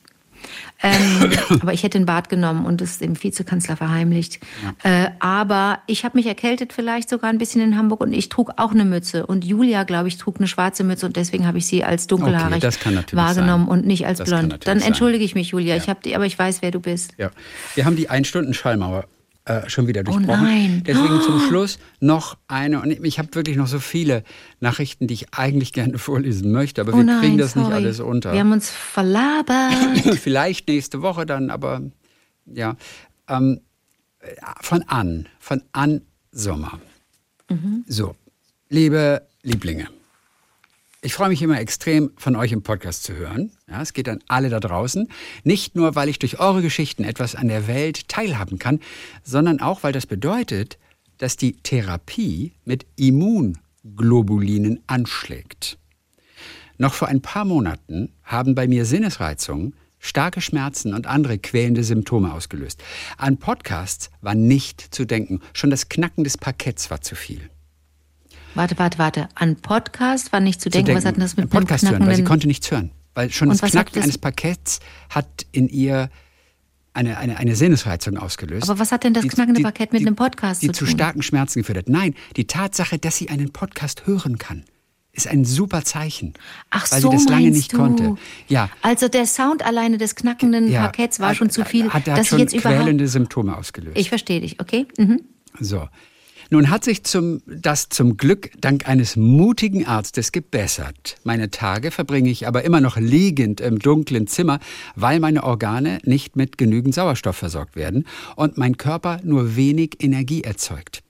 [SPEAKER 2] Ähm, aber ich hätte ein Bad genommen und es dem Vizekanzler verheimlicht. Äh, aber ich habe mich erkältet vielleicht sogar ein bisschen in Hamburg und ich trug auch eine Mütze. Und Julia, glaube ich, trug eine schwarze Mütze und deswegen habe ich sie als dunkelhaarig
[SPEAKER 1] natürlich
[SPEAKER 2] wahrgenommen
[SPEAKER 1] sein.
[SPEAKER 2] und nicht als
[SPEAKER 1] Das
[SPEAKER 2] blond. Dann entschuldige ich mich, Julia. Ich hab die, aber ich weiß, wer du bist.
[SPEAKER 1] Ja. Wir haben die Ein-Stunden-Schallmauer äh, schon wieder durchbrochen.
[SPEAKER 2] Oh nein.
[SPEAKER 1] Deswegen zum Schluss noch eine. Und ich habe wirklich noch so viele Nachrichten, die ich eigentlich gerne vorlesen möchte, aber
[SPEAKER 2] Oh
[SPEAKER 1] wir
[SPEAKER 2] nein,
[SPEAKER 1] kriegen das
[SPEAKER 2] sorry.
[SPEAKER 1] nicht alles unter.
[SPEAKER 2] Wir haben uns verlabert.
[SPEAKER 1] Vielleicht nächste Woche dann, aber ja. Ähm, äh, von Ann, von Ann Sommer.
[SPEAKER 2] Mhm.
[SPEAKER 1] So, liebe Lieblinge, ich freue mich immer extrem, von euch im Podcast zu hören. Ja, es geht an alle da draußen. Nicht nur, weil ich durch eure Geschichten etwas an der Welt teilhaben kann, sondern auch, weil das bedeutet, dass die Therapie mit Immunglobulinen anschlägt. Noch vor ein paar Monaten haben bei mir Sinnesreizungen, starke Schmerzen und andere quälende Symptome ausgelöst. An Podcasts war nicht zu denken. Schon das Knacken des Parketts war zu viel.
[SPEAKER 2] Warte, warte, warte. An Podcast war nicht zu denken. Was hat denn das mit
[SPEAKER 1] Podcast
[SPEAKER 2] einem
[SPEAKER 1] hören, weil sie konnte nichts hören. Weil schon
[SPEAKER 2] Und
[SPEAKER 1] das
[SPEAKER 2] hat
[SPEAKER 1] Knacken
[SPEAKER 2] das-
[SPEAKER 1] eines Parketts hat in ihr eine, eine, eine Sinnesreizung ausgelöst.
[SPEAKER 2] Aber was hat denn das
[SPEAKER 1] die-
[SPEAKER 2] knackende
[SPEAKER 1] die-
[SPEAKER 2] Parkett mit
[SPEAKER 1] die-
[SPEAKER 2] einem Podcast
[SPEAKER 1] die
[SPEAKER 2] zu
[SPEAKER 1] zu
[SPEAKER 2] tun?
[SPEAKER 1] starken Schmerzen geführt hat? Nein, die Tatsache, dass sie einen Podcast hören kann, ist ein super Zeichen.
[SPEAKER 2] Ach
[SPEAKER 1] weil
[SPEAKER 2] so,
[SPEAKER 1] sie das lange nicht
[SPEAKER 2] du?
[SPEAKER 1] konnte. Ja,
[SPEAKER 2] Also der Sound alleine des knackenden
[SPEAKER 1] ja,
[SPEAKER 2] Parketts war
[SPEAKER 1] hat-
[SPEAKER 2] schon zu viel,
[SPEAKER 1] Hat, hat
[SPEAKER 2] dass ich
[SPEAKER 1] schon
[SPEAKER 2] jetzt überhaupt.
[SPEAKER 1] quälende Symptome ausgelöst.
[SPEAKER 2] Ich verstehe dich, okay? Mhm.
[SPEAKER 1] So. Nun hat sich zum, das zum Glück dank eines mutigen Arztes gebessert. Meine Tage verbringe ich aber immer noch liegend im dunklen Zimmer, weil meine Organe nicht mit genügend Sauerstoff versorgt werden und mein Körper nur wenig Energie erzeugt.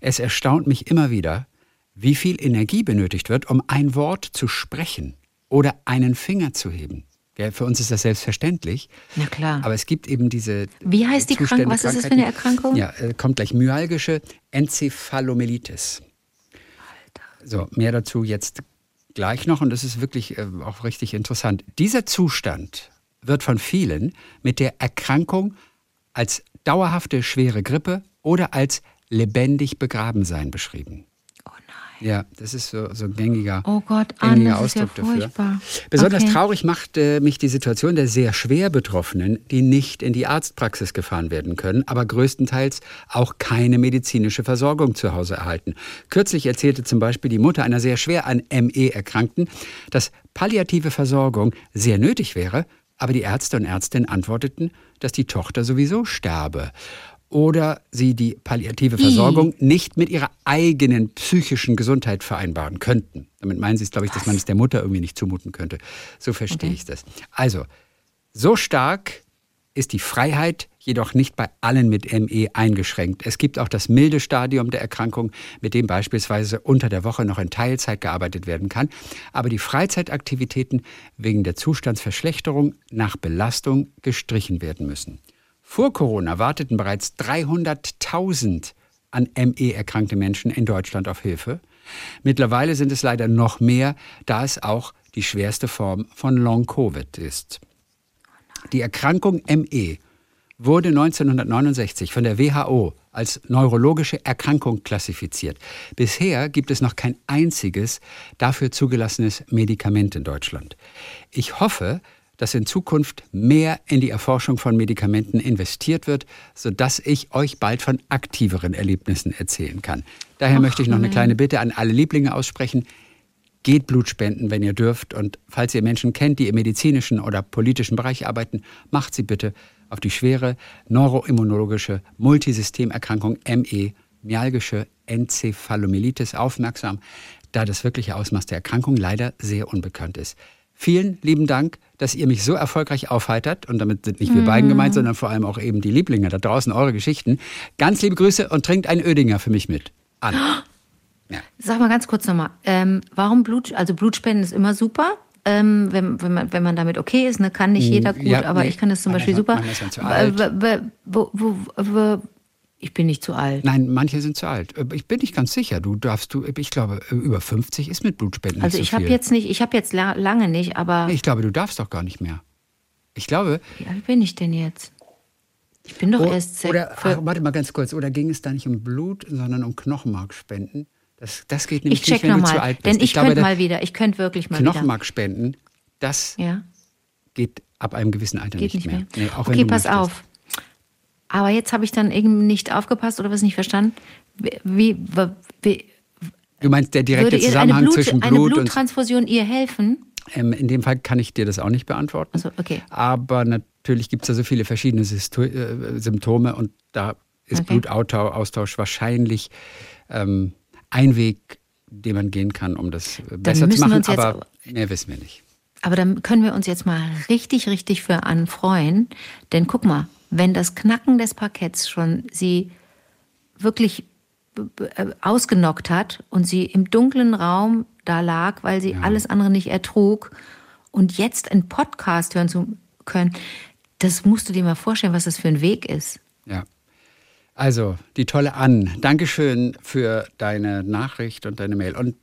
[SPEAKER 1] Es erstaunt mich immer wieder, wie viel Energie benötigt wird, um ein Wort zu sprechen oder einen Finger zu heben. Gell, für uns ist das selbstverständlich.
[SPEAKER 2] Na klar.
[SPEAKER 1] Aber es gibt eben diese.
[SPEAKER 2] Wie heißt die
[SPEAKER 1] Zustände,
[SPEAKER 2] Krank- was ist das für eine. Erkrankung?
[SPEAKER 1] Ja, äh, kommt gleich myalgische Enzephalomyelitis. So, mehr dazu jetzt gleich noch und das ist wirklich äh, auch richtig interessant. Dieser Zustand wird von vielen mit der Erkrankung als dauerhafte schwere Grippe oder als lebendig begraben sein beschrieben. Ja, das ist so, so ein gängiger,
[SPEAKER 2] Oh Gott, Anne,
[SPEAKER 1] gängiger
[SPEAKER 2] das ist ja
[SPEAKER 1] Ausdruck dafür. Besonders
[SPEAKER 2] Okay.
[SPEAKER 1] traurig macht äh, mich die Situation der sehr schwer Betroffenen, die nicht in die Arztpraxis gefahren werden können, aber größtenteils auch keine medizinische Versorgung zu Hause erhalten. Kürzlich erzählte zum Beispiel die Mutter einer sehr schwer an ME Erkrankten, dass palliative Versorgung sehr nötig wäre, aber die Ärzte und Ärztinnen antworteten, dass die Tochter sowieso sterbe. Oder sie die palliative Versorgung nicht mit ihrer eigenen psychischen Gesundheit vereinbaren könnten. Damit meinen sie es, glaube ich, dass man es der Mutter irgendwie nicht zumuten könnte. So verstehe ich das. Also, so stark ist die Freiheit jedoch nicht bei allen mit ME eingeschränkt. Es gibt auch das milde Stadium der Erkrankung, mit dem beispielsweise unter der Woche noch in Teilzeit gearbeitet werden kann. Aber die Freizeitaktivitäten wegen der Zustandsverschlechterung nach Belastung gestrichen werden müssen. Vor Corona warteten bereits 300.000 an ME erkrankte Menschen in Deutschland auf Hilfe. Mittlerweile sind es leider noch mehr, da es auch die schwerste Form von Long-Covid ist. Die Erkrankung ME wurde 1969 von der WHO als neurologische Erkrankung klassifiziert. Bisher gibt es noch kein einziges dafür zugelassenes Medikament in Deutschland. Ich hoffe, dass in Zukunft mehr in die Erforschung von Medikamenten investiert wird, sodass ich euch bald von aktiveren Erlebnissen erzählen kann. Daher möchte ich noch eine kleine Bitte an alle Lieblinge aussprechen. Geht Blut spenden, wenn ihr dürft. Und falls ihr Menschen kennt, die im medizinischen oder politischen Bereich arbeiten, macht sie bitte auf die schwere neuroimmunologische Multisystemerkrankung ME, myalgische Enzephalomyelitis aufmerksam, da das wirkliche Ausmaß der Erkrankung leider sehr unbekannt ist. Vielen lieben Dank, dass ihr mich so erfolgreich aufheitert. Und damit sind nicht wir beiden gemeint, sondern vor allem auch eben die Lieblinge da draußen, eure Geschichten. Ganz liebe Grüße und trinkt einen Ödinger für mich mit. An.
[SPEAKER 2] Sag mal ganz kurz nochmal, ähm, warum Blut, also Blutspenden ist immer super, ähm, wenn, wenn, man, wenn man damit okay ist, ne, kann nicht jeder gut,
[SPEAKER 1] ja,
[SPEAKER 2] aber
[SPEAKER 1] nee,
[SPEAKER 2] ich kann das zum Beispiel super. Wo, wo, wo, ich bin nicht zu alt.
[SPEAKER 1] Nein, manche sind zu alt. Äh, Ich bin nicht ganz sicher. Du darfst, du, ich glaube, über 50 ist mit Blutspenden
[SPEAKER 2] Also
[SPEAKER 1] nicht
[SPEAKER 2] ich
[SPEAKER 1] so
[SPEAKER 2] habe jetzt nicht, ich habe jetzt la lange nicht, aber
[SPEAKER 1] Nee, ich glaube, du darfst doch gar nicht mehr. Ich glaube.
[SPEAKER 2] wie alt bin ich denn jetzt? Ich bin doch
[SPEAKER 1] Oh,
[SPEAKER 2] erst sech-
[SPEAKER 1] oder, ach, warte mal ganz kurz. Oder ging es da nicht um Blut, sondern um Knochenmarkspenden? Das, das geht nämlich
[SPEAKER 2] ich check
[SPEAKER 1] nicht, wenn du zu
[SPEAKER 2] nochmal,
[SPEAKER 1] alt bist.
[SPEAKER 2] denn ich,
[SPEAKER 1] glaube,
[SPEAKER 2] könnte mal wieder, ich könnte wirklich mal wieder.
[SPEAKER 1] Knochenmarkspenden, das
[SPEAKER 2] Ja,
[SPEAKER 1] geht ab einem gewissen Alter
[SPEAKER 2] geht
[SPEAKER 1] nicht mehr.
[SPEAKER 2] nicht mehr.
[SPEAKER 1] Nee,
[SPEAKER 2] okay, pass
[SPEAKER 1] möchtest.
[SPEAKER 2] auf. Aber jetzt habe ich dann irgendwie nicht aufgepasst oder was nicht verstanden. Wie, wie,
[SPEAKER 1] Du meinst der direkte
[SPEAKER 2] würde ihr eine,
[SPEAKER 1] Zusammenhang
[SPEAKER 2] Blut,
[SPEAKER 1] zwischen
[SPEAKER 2] eine
[SPEAKER 1] Blut und
[SPEAKER 2] Bluttransfusion ihr helfen?
[SPEAKER 1] Ähm, in dem Fall kann ich dir das auch nicht beantworten.
[SPEAKER 2] Ach so, okay.
[SPEAKER 1] Aber natürlich gibt es da so viele verschiedene äh, Symptome und da ist
[SPEAKER 2] Okay.
[SPEAKER 1] Blutaustausch wahrscheinlich ähm, ein Weg, den man gehen kann, um das äh, besser zu machen. Aber mehr wissen wir nicht.
[SPEAKER 2] Aber dann können wir uns jetzt mal richtig, richtig für Ann freuen. Denn guck mal, wenn das Knacken des Parketts schon sie wirklich äh, ausgenockt hat und sie im dunklen Raum da lag, weil sie alles andere nicht ertrug und jetzt einen Podcast hören zu können, das musst du dir mal vorstellen, was das für ein Weg ist.
[SPEAKER 1] Ja. Also, die tolle Ann, Dankeschön für deine Nachricht und deine Mail. Und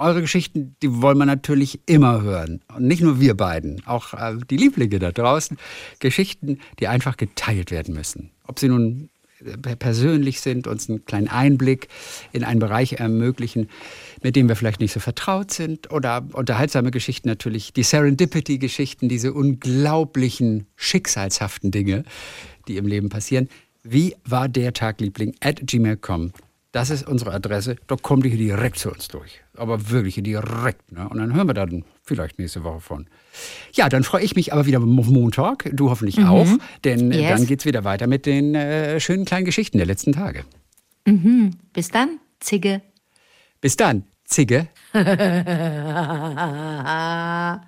[SPEAKER 1] eure Geschichten, die wollen wir natürlich immer hören. Und nicht nur wir beiden, auch äh, die Lieblinge da draußen. Geschichten, die einfach geteilt werden müssen. Ob sie nun äh, persönlich sind, uns einen kleinen Einblick in einen Bereich ermöglichen, mit dem wir vielleicht nicht so vertraut sind. Oder unterhaltsame Geschichten natürlich, die Serendipity-Geschichten, diese unglaublichen, schicksalshaften Dinge, die im Leben passieren. Wie war der Tag, Liebling? At gmail.com. Das ist unsere Adresse. Da kommt ihr hier direkt zu uns durch. Aber wirklich hier direkt. Ne? Und dann hören wir dann vielleicht nächste Woche von. Ja, dann freue ich mich aber wieder auf Montag. Du hoffentlich auch. Denn äh,
[SPEAKER 2] Yes.
[SPEAKER 1] dann geht es wieder weiter mit den äh, schönen kleinen Geschichten der letzten Tage.
[SPEAKER 2] Bis dann, Zigge.
[SPEAKER 1] Bis dann, Zigge.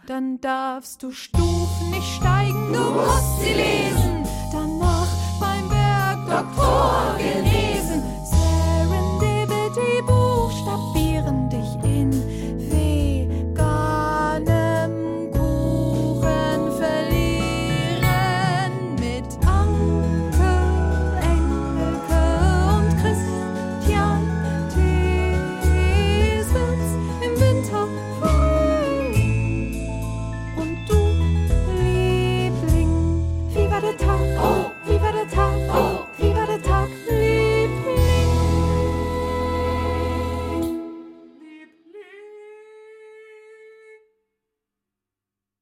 [SPEAKER 3] Dann darfst du Stufen nicht steigen, du musst sie lesen. Danach beim Berg Doktor gelesen.